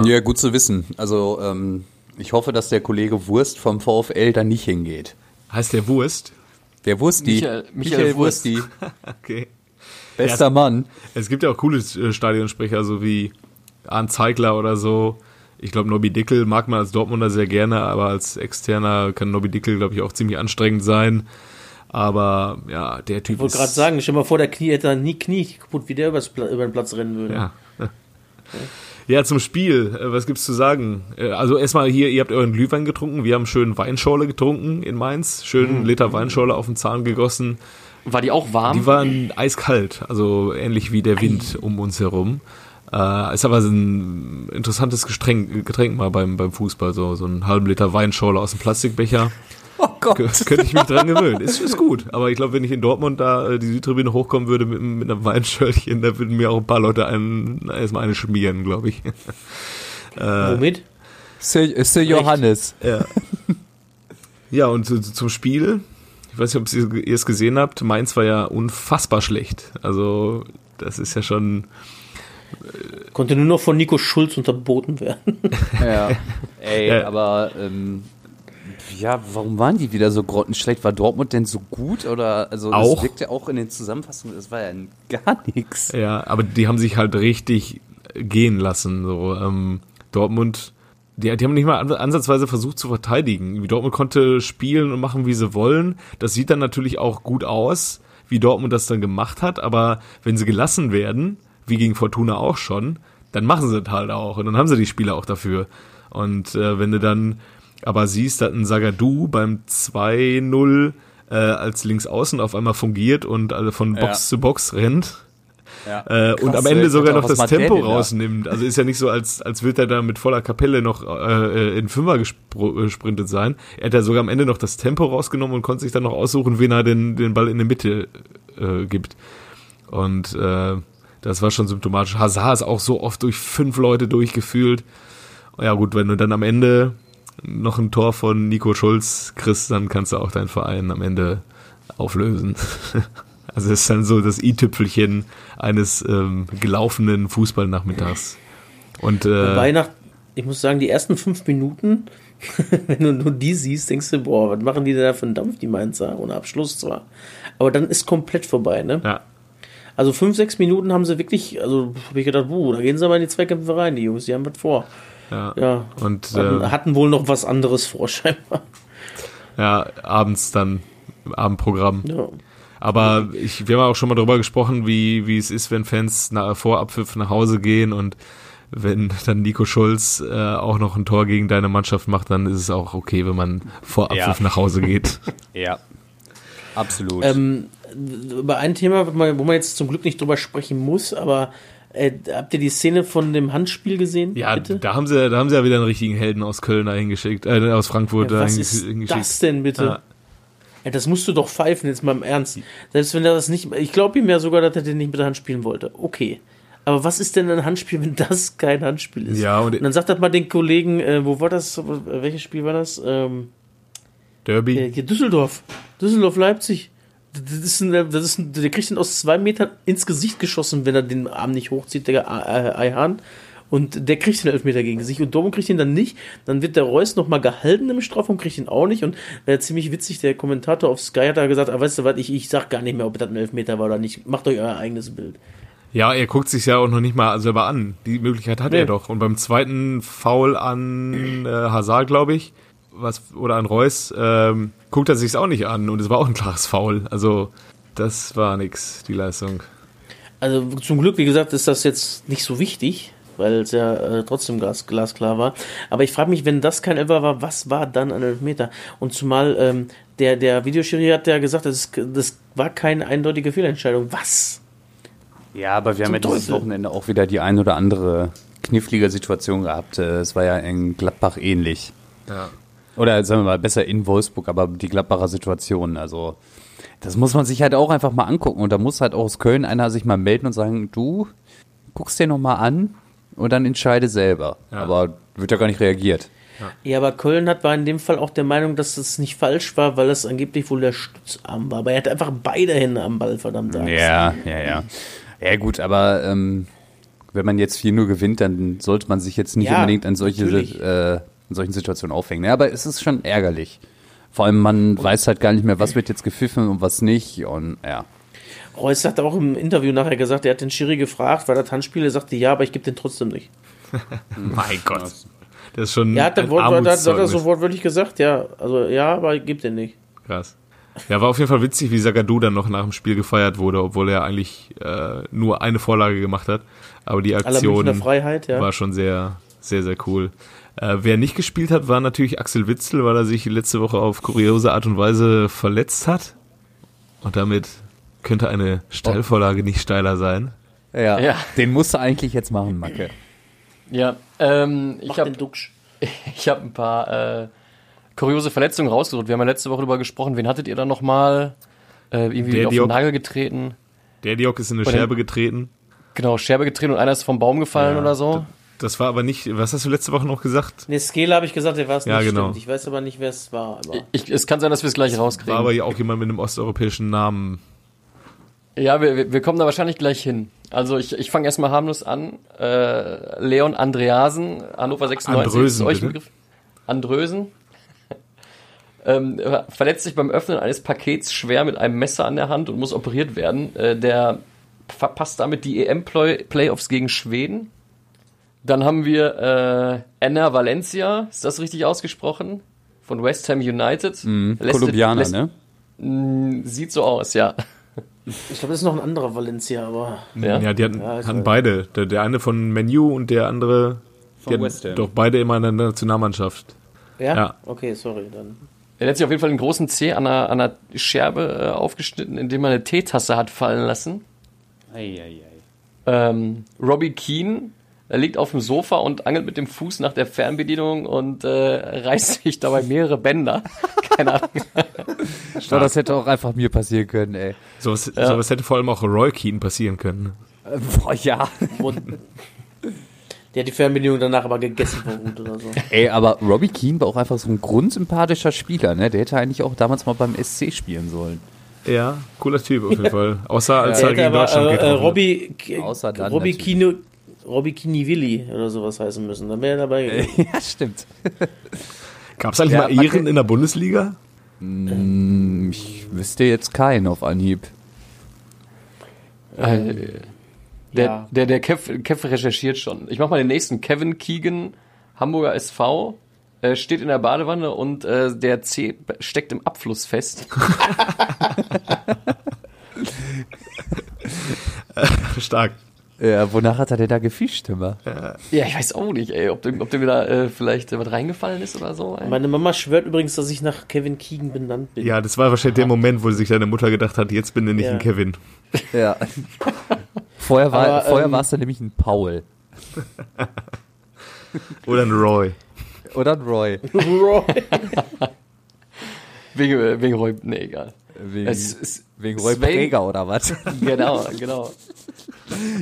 Ja, gut zu wissen. Also, ähm, ich hoffe, dass der Kollege Wurst vom VfL da nicht hingeht. Heißt der Wurst? Der Wursti. Michael- Michael Wurst. Wursti. Okay. Bester Mann. Es gibt ja auch coole äh, Stadionsprecher, so wie Arndt Zeigler oder so. Ich glaube, Nobby Dickel mag man als Dortmunder sehr gerne, aber als Externer kann Nobby Dickel, glaube ich, auch ziemlich anstrengend sein. Aber ja, der Typ Ich wollte gerade sagen, stell mal vor, der Knie hätte dann nie Knie kaputt, wie der übers, über den Platz rennen würde. Ja. Ja, zum Spiel, äh, was gibt's zu sagen? Äh, Also erstmal hier, ihr habt euren Glühwein getrunken, wir haben schön Weinschorle getrunken in Mainz, schön einen Liter Weinschorle auf den Zahn gegossen. War die auch warm? Die waren eiskalt, also ähnlich wie der Wind um uns herum. Äh, ist aber so ein interessantes Getränk, Getränk mal beim, beim Fußball, so, so einen halben Liter Weinschorle aus dem Plastikbecher. Oh Gott. Kö- Könnte ich mich dran gewöhnen. Ist, ist gut. Aber ich glaube, wenn ich in Dortmund da äh, die Südtribüne hochkommen würde mit, mit einem Weinschöllchen, da würden mir auch ein paar Leute einen, erstmal eine schmieren, glaube ich. Womit? Sir, Sir Johannes. Ja. ja, und zu, zum Spiel. Ich weiß nicht, ob ihr es gesehen habt. Mainz war ja unfassbar schlecht. Also, das ist ja schon. Konnte nur noch von Nico Schulz unterboten werden. Ja. Ey, Ja. aber ähm, ja, warum waren die wieder so grottenschlecht? War Dortmund denn so gut? Oder also Auch. das wirkt ja auch in den Zusammenfassungen, das war ja gar nichts. Ja, aber die haben sich halt richtig gehen lassen. So, ähm, Dortmund die, die haben nicht mal an- ansatzweise versucht zu verteidigen. Dortmund konnte spielen und machen, wie sie wollen. Das sieht dann natürlich auch gut aus, wie Dortmund das dann gemacht hat. Aber wenn sie gelassen werden, wie gegen Fortuna auch schon, dann machen sie das halt auch. Und dann haben sie die Spieler auch dafür. Und äh, wenn du dann aber siehst, dass ein Sagadu beim 2-0 äh, als Linksaußen auf einmal fungiert und alle von Box Ja. zu Box rennt, Ja. äh, und am Ende sogar noch das Tempo da? rausnimmt. Also ist ja nicht so, als, als würde er da mit voller Kapelle noch äh, in Fünfer äh, gesprintet sein. Er hat ja sogar am Ende noch das Tempo rausgenommen und konnte sich dann noch aussuchen, wen er den, den Ball in der Mitte äh, gibt. Und äh, das war schon symptomatisch. Hazard ist auch so oft durch fünf Leute durchgefühlt. Ja gut, wenn du dann am Ende noch ein Tor von Nico Schulz kriegst, dann kannst du auch deinen Verein am Ende auflösen. Also es ist dann so das i-Tüpfelchen eines ähm, gelaufenen Fußballnachmittags. Und äh, Wobei nach, ich muss sagen, die ersten fünf Minuten, wenn du nur die siehst, denkst du, boah, was machen die denn da für einen Dampf, die Mainzer, ohne Abschluss zwar. Aber dann ist komplett vorbei, ne? ja, Also fünf, sechs Minuten haben sie wirklich, also habe ich gedacht, buh, da gehen sie mal in die Zweikämpfe rein, die Jungs, die haben was vor. Ja, Ja, und hatten, äh, hatten wohl noch was anderes vor, scheinbar. ja, abends dann Abendprogramm. Ja. Aber ich, wir haben auch schon mal darüber gesprochen, wie, wie es ist, wenn Fans nach, vor Abpfiff nach Hause gehen und wenn dann Nico Schulz äh, auch noch ein Tor gegen deine Mannschaft macht, dann ist es auch okay, wenn man vor Abpfiff Ja. nach Hause geht. Ja. Absolut. Ähm, über ein Thema, wo man, wo man jetzt zum Glück nicht drüber sprechen muss, aber äh, habt ihr die Szene von dem Handspiel gesehen? Ja, bitte? da haben sie, da haben sie ja wieder einen richtigen Helden aus Köln hingeschickt, äh, aus Frankfurt Ja, was dahin ist hingeschickt. das denn bitte? Ja. Ja, das musst du doch pfeifen, jetzt mal im Ernst. Selbst wenn er das nicht, ich glaube ihm ja sogar, dass er den nicht mit der Hand spielen wollte. Okay. Aber was ist denn ein Handspiel, wenn das kein Handspiel ist? Ja, und- und dann sagt das mal den Kollegen, äh, wo war das, welches Spiel war das? Ähm, Derby. äh, hier Düsseldorf. Düsseldorf-Leipzig. Das ist ein, das ist ein, der kriegt den aus zwei Metern ins Gesicht geschossen, wenn er den Arm nicht hochzieht, der äh, Eihan. Und der kriegt den Elfmeter gegen sich. Und Dortmund kriegt ihn dann nicht. Dann wird der Reus nochmal gehalten im Strafraum, kriegt ihn auch nicht. Und äh, ziemlich witzig, der Kommentator auf Sky hat da gesagt, ah, weißt du was, ich, ich sag gar nicht mehr, ob das ein Elfmeter war oder nicht. Macht euch euer eigenes Bild. Ja, er guckt sich ja auch noch nicht mal selber an. Die Möglichkeit hat Nee. er doch. Und beim zweiten Foul an äh, Hazard, glaube ich, was oder an Reus, ähm, guckt er sich's auch nicht an. Und es war auch ein klares Foul. Also das war nix, die Leistung. Also zum Glück, wie gesagt, ist das jetzt nicht so wichtig, weil es ja äh, trotzdem glas, glasklar war. Aber ich frage mich, wenn das kein Elfer war, was war dann ein Elfmeter? Und zumal ähm, der, der Videoschiri hat ja gesagt, das, ist, das war keine eindeutige Fehlentscheidung. Was? ja, aber wir haben zum ja dieses. Wochenende auch wieder die ein oder andere knifflige Situation gehabt. Äh, Es war ja in Gladbach ähnlich. Ja. Oder sagen wir mal besser in Wolfsburg, aber die Gladbacher Situation, also das muss man sich halt auch einfach mal angucken. Und da muss halt auch aus Köln einer sich mal melden und sagen, du guckst dir noch mal an und dann entscheide selber. Ja. Aber wird ja gar nicht reagiert. Ja, aber Köln hat war in dem Fall auch der Meinung, dass es nicht falsch war, weil es angeblich wohl der Stützarm war. Aber er hatte einfach beide Hände am Ball, verdammt. Ja, ja, ja. Ja gut, aber ähm, wenn man jetzt 4-0 gewinnt, dann sollte man sich jetzt nicht Ja, unbedingt an solche äh, in solchen Situationen aufhängen. Ja, aber es ist schon ärgerlich. Vor allem, man weiß halt gar nicht mehr, was wird jetzt gepfiffen und was nicht. Und ja. Reus hat auch im Interview nachher gesagt, er hat den Schiri gefragt, Handspiel? Er sagte ja, aber ich gebe den trotzdem nicht. Mein Gott. Das ist schon Er hat, Wort, hat, hat Armutszeugnis. so wortwörtlich gesagt, ja. Also ja, aber ich gebe den nicht. Krass. Ja, war auf jeden Fall witzig, wie Sagadu dann noch nach dem Spiel gefeiert wurde, obwohl er eigentlich äh, nur eine Vorlage gemacht hat. Aber die Aktion Freiheit, ja. war schon sehr, sehr, sehr cool. Äh, wer nicht gespielt hat, war natürlich Axel Witzel, weil er sich letzte Woche auf kuriose Art und Weise verletzt hat. Und damit könnte eine Steilvorlage nicht steiler sein. Ja, Ja. den musst du eigentlich jetzt machen, Macke. Ja, ähm, ich habe den ich hab ein paar äh, kuriose Verletzungen rausgesucht. Wir haben ja letzte Woche darüber gesprochen. Wen hattet ihr da nochmal äh, irgendwie Der auf den Diop. Nagel getreten? Der Diok ist in eine Scherbe getreten. Genau, Scherbe getreten und einer ist vom Baum gefallen Ja, oder so. Das war aber nicht, was hast du letzte Woche noch gesagt? Ne, Skele habe ich gesagt, der war es Ja, nicht. genau. Stimmt. Ich weiß aber nicht, wer es war. Aber Ich, es kann sein, dass wir es gleich War rauskriegen. aber ja auch jemand mit einem osteuropäischen Namen. Ja, wir, wir- kommen da wahrscheinlich gleich hin. Also ich, ich fange erstmal harmlos an. Äh, Leon Andreasen, Hannover 96. Andrösen, ist euch. Begriff? Andrösen. Ähm, verletzt sich beim Öffnen eines Pakets schwer mit einem Messer an der Hand und muss operiert werden. Äh, der verpasst damit die EM-Playoffs gegen Schweden. Dann haben wir äh, Anna Valencia, ist das richtig ausgesprochen? Von West Ham United. Mhm. Kolumbianer, lässt- ne? Mm, Sieht so aus, ja. Ich glaube, das ist noch ein anderer Valencia, aber. Ja? Ja, die hatten, Ja, hatten beide. Der, der eine von Menu und der andere Von West Ham. Doch beide immer in der Nationalmannschaft. Ja? Ja. Okay, sorry, dann. Er hat sich auf jeden Fall einen großen Zeh an einer, an einer Scherbe äh, aufgeschnitten, indem er eine Teetasse hat fallen lassen. Ähm, Robbie Keane, er liegt auf dem Sofa und angelt mit dem Fuß nach der Fernbedienung und äh, reißt sich dabei mehrere Bänder. Keine Ahnung. So, das hätte auch einfach mir passieren können, ey. Sowas, sowas hätte vor allem auch Roy Keane passieren können. Äh, Boah, ja. Und der hat die Fernbedienung danach aber gegessen oder so. Ey, aber Robbie Keane war auch einfach so ein grundsympathischer Spieler, ne? Der hätte eigentlich auch damals mal beim SC spielen sollen. Ja, cooler Typ auf jeden Fall. Außer als Der er gegen aber Deutschland äh, geht. äh, Robbie, Außer dann Robbie. Kino, Robbie Kinivilli oder sowas heißen müssen. Dann wäre er dabei gewesen. ja, stimmt. Gab es eigentlich Ja, mal kann- in der Bundesliga? Ich wüsste jetzt keinen auf Anhieb. Äh, der, Ja. der, der Kev, Kev recherchiert schon. Ich mach mal den nächsten. Kevin Keegan, Hamburger SV, äh, steht in der Badewanne und äh, der C steckt im Abfluss fest. Stark. Ja, wonach hat er denn da gefischt immer? Ja, ich weiß auch nicht, ey, ob dem, ob dem da äh, vielleicht äh, was reingefallen ist oder so. Ey. Meine Mama schwört übrigens, dass ich nach Kevin Keegan benannt bin. Ja, das war wahrscheinlich der Moment, wo sich deine Mutter gedacht hat, jetzt bin ich nicht Ja. ein Kevin. Ja. Vorher war, Aber, vorher ähm, war es dann nämlich ein Paul. Oder ein Roy. Oder ein Roy. Roy. Wegen, äh, wegen Roy, nee, egal. Wegen, Es ist, wegen Roy Präger oder was? genau, genau.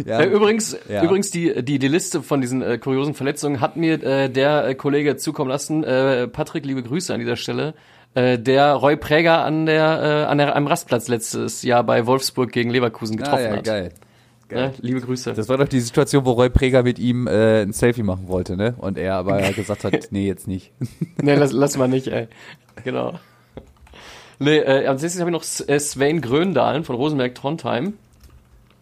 Ja. Äh, übrigens, Ja. übrigens die, die, die Liste von diesen äh, kuriosen Verletzungen hat mir äh, der äh, Kollege zukommen lassen. Äh, Patrick, liebe Grüße an dieser Stelle. Äh, der Roy Präger an der, an der am Rastplatz letztes Jahr bei Wolfsburg gegen Leverkusen ah, getroffen ja, hat. geil. Ne? Liebe Grüße. Das war doch die Situation, wo Roy Präger mit ihm ein Selfie machen wollte, ne? Und er aber gesagt hat, nee, jetzt nicht. nee, lass, lass mal nicht, ey. Genau. Nee, äh, als nächstes habe ich noch äh, Sven Gröndalen von Rosenberg Trondheim.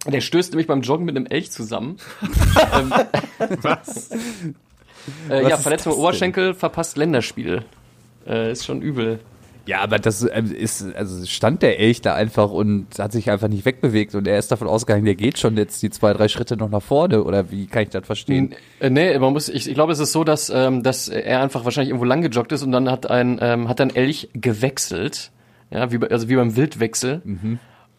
Der stößt nämlich beim Joggen mit einem Elch zusammen. ähm, Was? Äh, ja, Verletzung im Oberschenkel, verpasst Länderspiel. Äh, ist schon übel. Ja, aber das ähm, ist, also stand der Elch da einfach und hat sich einfach nicht wegbewegt und er ist davon ausgegangen, der geht schon jetzt die zwei, drei Schritte noch nach vorne oder wie kann ich das verstehen? Äh, nee, man muss, ich, ich glaube, es ist so, dass, ähm, dass er einfach wahrscheinlich irgendwo lang gejoggt ist und dann hat ein, ähm, hat ein Elch gewechselt. Ja, wie, bei- also wie beim Wildwechsel.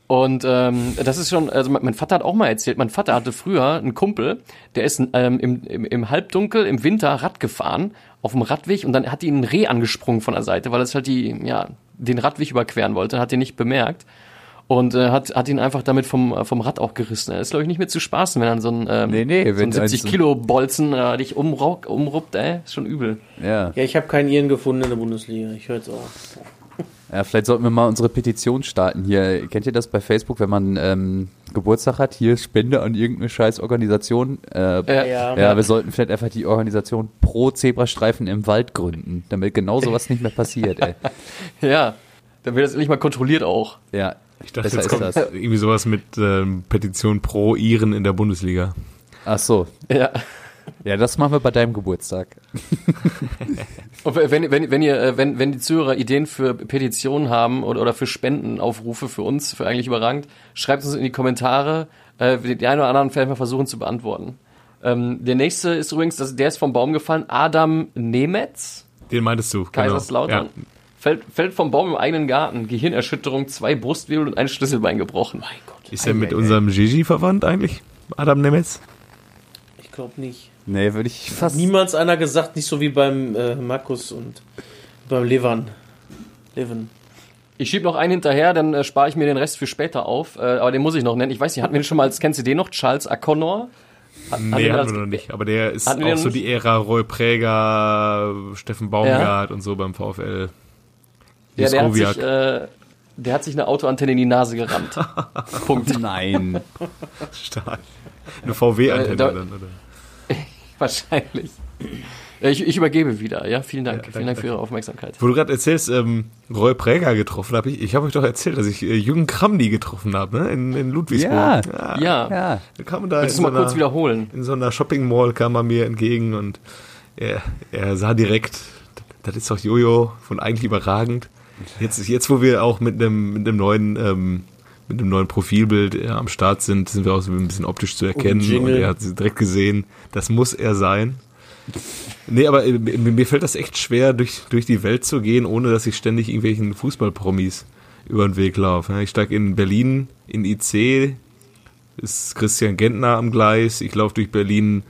Und ähm, das ist schon, also mein Vater hat auch mal erzählt, mein Vater hatte früher einen Kumpel, der ist ähm, im, im, im Halbdunkel im Winter Rad gefahren auf dem Radweg und dann hat ihn ein Reh angesprungen von der Seite, weil es halt die, ja, den Radweg überqueren wollte, hat ihn nicht bemerkt und äh, hat, hat ihn einfach damit vom, vom Rad auch gerissen. Das ist, glaube ich, nicht mehr zu spaßen, wenn dann so ein, ähm, Nee, nee, so ein wenn 70 eins- Kilo Bolzen äh, dich umrauck, umruppt, ey, ist schon übel. Ja. Ja, ich habe keinen Iren gefunden in der Bundesliga. Ich höre jetzt auf. Ja, vielleicht sollten wir mal unsere Petition starten hier. Kennt ihr das bei Facebook, wenn man ähm, Geburtstag hat? Hier Spende an irgendeine scheiß Organisation. Äh, Ja. Ja, Ja, wir sollten vielleicht einfach die Organisation pro Zebrastreifen im Wald gründen, damit genau sowas nicht mehr passiert, ey. Ja, dann wird das endlich mal kontrolliert auch. Ja, Ich dachte, jetzt ist kommt das. irgendwie sowas mit ähm, Petition pro Iren in der Bundesliga. Ach so. Ja. Ja, das machen wir bei deinem Geburtstag. Und wenn, wenn, wenn ihr, äh, wenn, wenn die Zuhörer Ideen für Petitionen haben oder, oder für Spendenaufrufe für uns, für eigentlich überragend, schreibt uns in die Kommentare. Äh, die einen oder anderen werden wir versuchen zu beantworten. Ähm, der nächste ist übrigens, das, der ist vom Baum gefallen, Adam Nemetz, Den meintest du. Kaiserslautern. Genau. Fällt, fällt vom Baum im eigenen Garten, Gehirnerschütterung, zwei Brustwirbel und ein Schlüsselbein gebrochen. Mein Gott. Ja. Ist er mit unserem Gigi verwandt eigentlich? Adam Nemetz? Ich glaube nicht. Nee, würde ich fast. Niemals einer gesagt, nicht so wie beim äh, Markus und beim Levan. Leven. Ich schieb noch einen hinterher, dann äh, spare ich mir den Rest für später auf. Äh, aber den muss ich noch nennen. Ich weiß nicht, hatten wir den schon mal als, kennst du den noch? Charles O'Connor? Hat, Nee, hatten als- wir noch nicht. Aber der ist auch so nicht? die Ära Roy Präger, Steffen Baumgart und so beim VfL. Ja, der hat, sich, äh, der hat sich eine Autoantenne in die Nase gerammt. Punkt. Nein. Stark. Eine VW-Antenne Äh, da- dann, oder? Wahrscheinlich. Ich, ich übergebe wieder, ja. Vielen Dank. Vielen Dank für Ihre Aufmerksamkeit. Wo du gerade erzählst, ähm, Roy Präger getroffen habe, ich, ich habe euch doch erzählt, dass ich äh, Jürgen Kramny getroffen habe, ne? In, in Ludwigsburg. Ja. Ja. Ja. Da kam da Willst in du so mal kurz einer- wiederholen? in so einer Shopping Mall kam er mir entgegen und er, er sah direkt, das ist doch Jojo von eigentlich überragend. Jetzt, jetzt wo wir auch mit einem, mit einem neuen, ähm, mit einem neuen Profilbild äh, am Start sind, sind wir auch so ein bisschen optisch zu erkennen und, Jingle. er hat direkt gesehen, das muss er sein. Nee, aber äh, mir fällt das echt schwer, durch, durch die Welt zu gehen, ohne dass ich ständig irgendwelchen Fußballpromis über den Weg laufe. Ich steige in Berlin in IC, ist Christian Gentner am Gleis. Ich laufe durch Berlin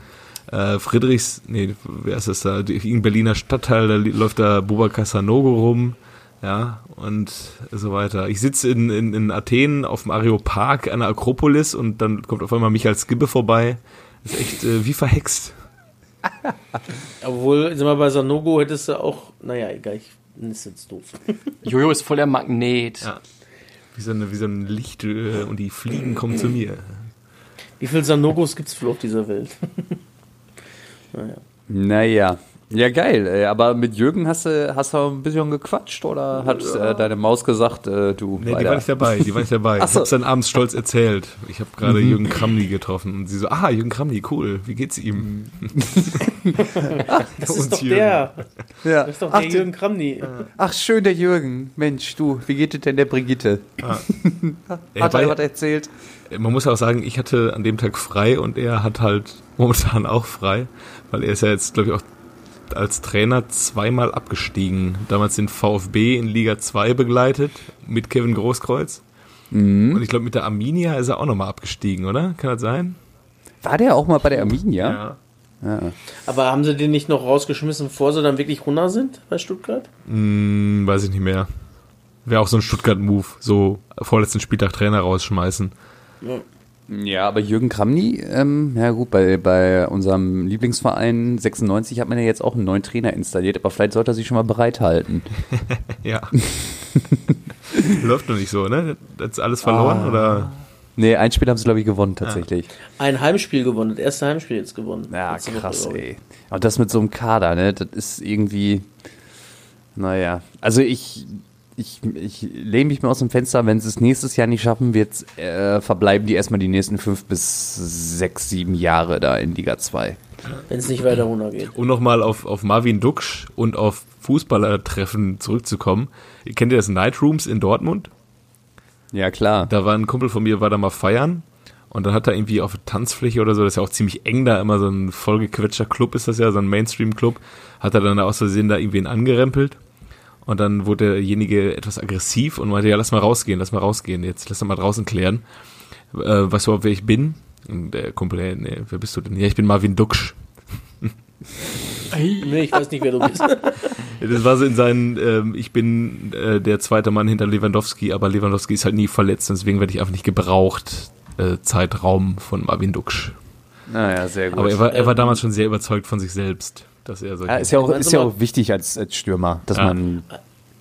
äh, Friedrichs, nee, wer ist das da? Irgendein Berliner Stadtteil, da läuft da Bubakar Sanogo rum. Ja, und so weiter. Ich sitze in, in, in Athen auf dem Areopag an der Akropolis und dann kommt auf einmal Michael Skibbe vorbei. Das ist echt äh, wie verhext. Obwohl, sag mal, bei Sanogo hättest du auch, naja, egal, ich, das ist jetzt doof. Jojo ist voll der Magnet. Ja. Wie so, eine, wie so ein Licht äh, und die Fliegen kommen zu mir. Wie viele Sanogos gibt's wohl auf dieser Welt? naja. Naja. Ja, geil. ey. Aber mit Jürgen hast du, hast du ein bisschen gequatscht oder hat äh, deine Maus gesagt, äh, du. Nee, die war nicht dabei, die war nicht dabei. Ach Ich so. hab's dann abends stolz erzählt. Ich habe gerade Jürgen Kramny getroffen und sie so, ah, Jürgen Kramny, cool, wie geht's ihm? Das Und ist doch Jürgen. der. ja. Das ist doch ach, der Jürgen Kramny. ach, schön, der Jürgen. Mensch, du, wie geht es denn der Brigitte? Ja, Hat er was erzählt? Man muss auch sagen, ich hatte an dem Tag frei und er hat halt momentan auch frei, weil er ist ja jetzt, glaube ich, auch als Trainer zweimal abgestiegen. Damals den VfB in Liga 2 begleitet mit Kevin Großkreuz. Und ich glaube, mit der Arminia ist er auch nochmal abgestiegen, oder? Kann das sein? War der auch mal bei der Arminia? Aber haben sie den nicht noch rausgeschmissen, bevor sie dann wirklich runter sind bei Stuttgart? Hm, weiß ich nicht mehr. Wäre auch so ein Stuttgart-Move, so vorletzten Spieltag Trainer rausschmeißen. Ja, aber Jürgen Kramny, ähm, ja gut, bei, bei unserem Lieblingsverein 96 hat man ja jetzt auch einen neuen Trainer installiert, aber vielleicht sollte er sich schon mal bereithalten. Ja. Läuft noch nicht so, ne? Das ist alles verloren, oder? Nee, ein Spiel haben sie, glaube ich, gewonnen tatsächlich. Ein Heimspiel gewonnen, das erste Heimspiel jetzt gewonnen. Ja, Letzte krass, ey. Aber das mit so einem Kader, ne, das ist irgendwie, naja. Also ich, ich, ich lehne mich mal aus dem Fenster, wenn sie es nächstes Jahr nicht schaffen, wird äh, verbleiben die erstmal die nächsten fünf bis sechs, sieben Jahre da in Liga 2. Wenn es nicht weiter runtergeht. Um nochmal auf, auf Marvin Duksch und auf Fußballertreffen zurückzukommen. Kennt ihr das Nightrooms in Dortmund? Ja, klar. Da war ein Kumpel von mir, war da mal feiern und dann hat er irgendwie auf der Tanzfläche oder so, das ist ja auch ziemlich eng da, immer so ein vollgequetschter Club ist das ja, so ein Mainstream-Club, hat er dann aus Versehen da irgendwen angerempelt und dann wurde derjenige etwas aggressiv und meinte, ja, lass mal rausgehen, lass mal rausgehen, jetzt lass doch mal draußen klären. Äh, weißt du überhaupt, wer ich bin? Und der Kumpel, hey, nee, wer bist du denn? Ja, ich bin Marvin Duksch. Nee, ich weiß nicht, wer du bist. Das war so in seinen, ähm, ich bin äh, der zweite Mann hinter Lewandowski, aber Lewandowski ist halt nie verletzt, deswegen werde ich einfach nicht gebraucht. Äh, Zeitraum von Marvin Duksch. Naja, sehr gut. Aber er war, er war damals schon sehr überzeugt von sich selbst, dass er so. ja, ist ja auch, ist ja auch wichtig als, als Stürmer, dass Ja. man,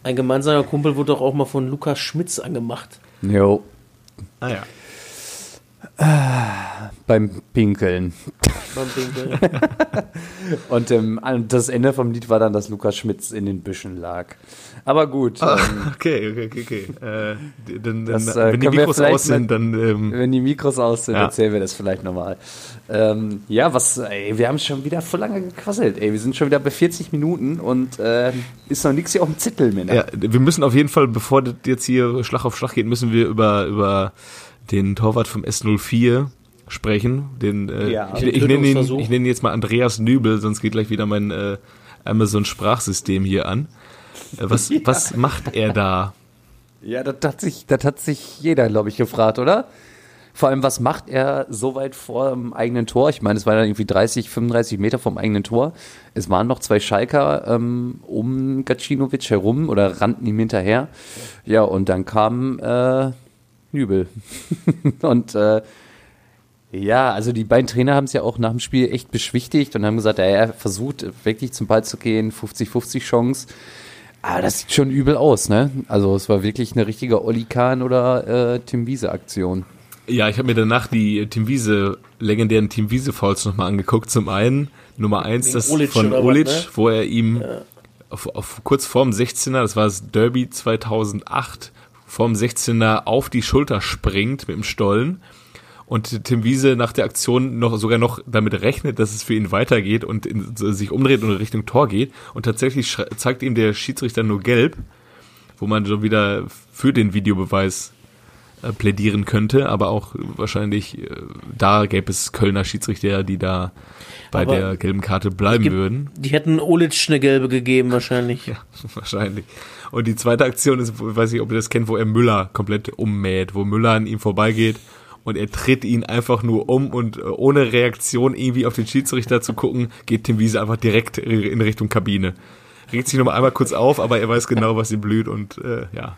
Ein gemeinsamer Kumpel wurde doch auch mal von Lukas Schmitz angemacht. jo, ah, ja. beim Pinkeln. beim Pinkeln. Und ähm, das Ende vom Lied war dann, dass Lukas Schmitz in den Büschen lag. Aber gut, ähm, Okay, okay, okay. Äh, dann, dann, Das, äh, wenn die Mikros aus sind, dann ähm, wenn die Mikros aus sind, Ja. erzählen wir das vielleicht nochmal. Ähm, ja, was, ey, wir haben schon wieder voll lange gequasselt, ey. Wir sind schon wieder bei 40 Minuten und äh, ist noch nichts hier auf dem Zettel, Männer. ja, wir müssen auf jeden Fall, bevor das jetzt hier Schlag auf Schlag geht, müssen wir über über den Torwart vom S04 sprechen. Den, äh, Ja. ich, Den ich nenne ihn, ich nenne ihn jetzt mal Andreas Nübel, sonst geht gleich wieder mein äh, Amazon Sprachsystem hier an. Äh, was was macht er da? Ja, das hat sich, das hat sich jeder, glaube ich, gefragt, oder? Vor allem, was macht er so weit vor dem eigenen Tor? Ich meine, es waren dann irgendwie 30, 35 Meter vom eigenen Tor. Es waren noch zwei Schalker ähm, um Gacinovic herum oder rannten ihm hinterher. Ja, und dann kam äh, Nübel. und äh, ja, also die beiden Trainer haben es ja auch nach dem Spiel echt beschwichtigt und haben gesagt, ja, er versucht wirklich zum Ball zu gehen, 50-50 Chance. Aber das sieht schon übel aus, ne? Also es war wirklich eine richtige Olli Kahn oder äh, Tim Wiese Aktion. Ja, ich habe mir danach die Team Wiese, legendären Team Wiese Fouls nochmal angeguckt. Zum einen Nummer eins, das Olic von oder was, Olic, ne? wo er ihm auf, auf, kurz vorm 16er, das war das Derby 2008, vorm 16er auf die Schulter springt mit dem Stollen. Und Tim Wiese nach der Aktion noch sogar noch damit rechnet, dass es für ihn weitergeht und in, sich umdreht und in Richtung Tor geht. Und tatsächlich zeigt ihm der Schiedsrichter nur gelb, wo man schon wieder für den Videobeweis äh, plädieren könnte, aber auch wahrscheinlich äh, da gäbe es Kölner Schiedsrichter, die da bei Aber der gelben Karte bleiben gibt- würden. Die hätten Olic eine gelbe gegeben wahrscheinlich. Ja, wahrscheinlich. Und die zweite Aktion ist, weiß ich, ob ihr das kennt, wo er Müller komplett ummäht, wo Müller an ihm vorbeigeht und er tritt ihn einfach nur um und äh, ohne Reaktion irgendwie auf den Schiedsrichter zu gucken, geht Tim Wiese einfach direkt in Richtung Kabine. Regt sich nochmal einmal kurz auf, aber er weiß genau, was ihm blüht und äh, ja.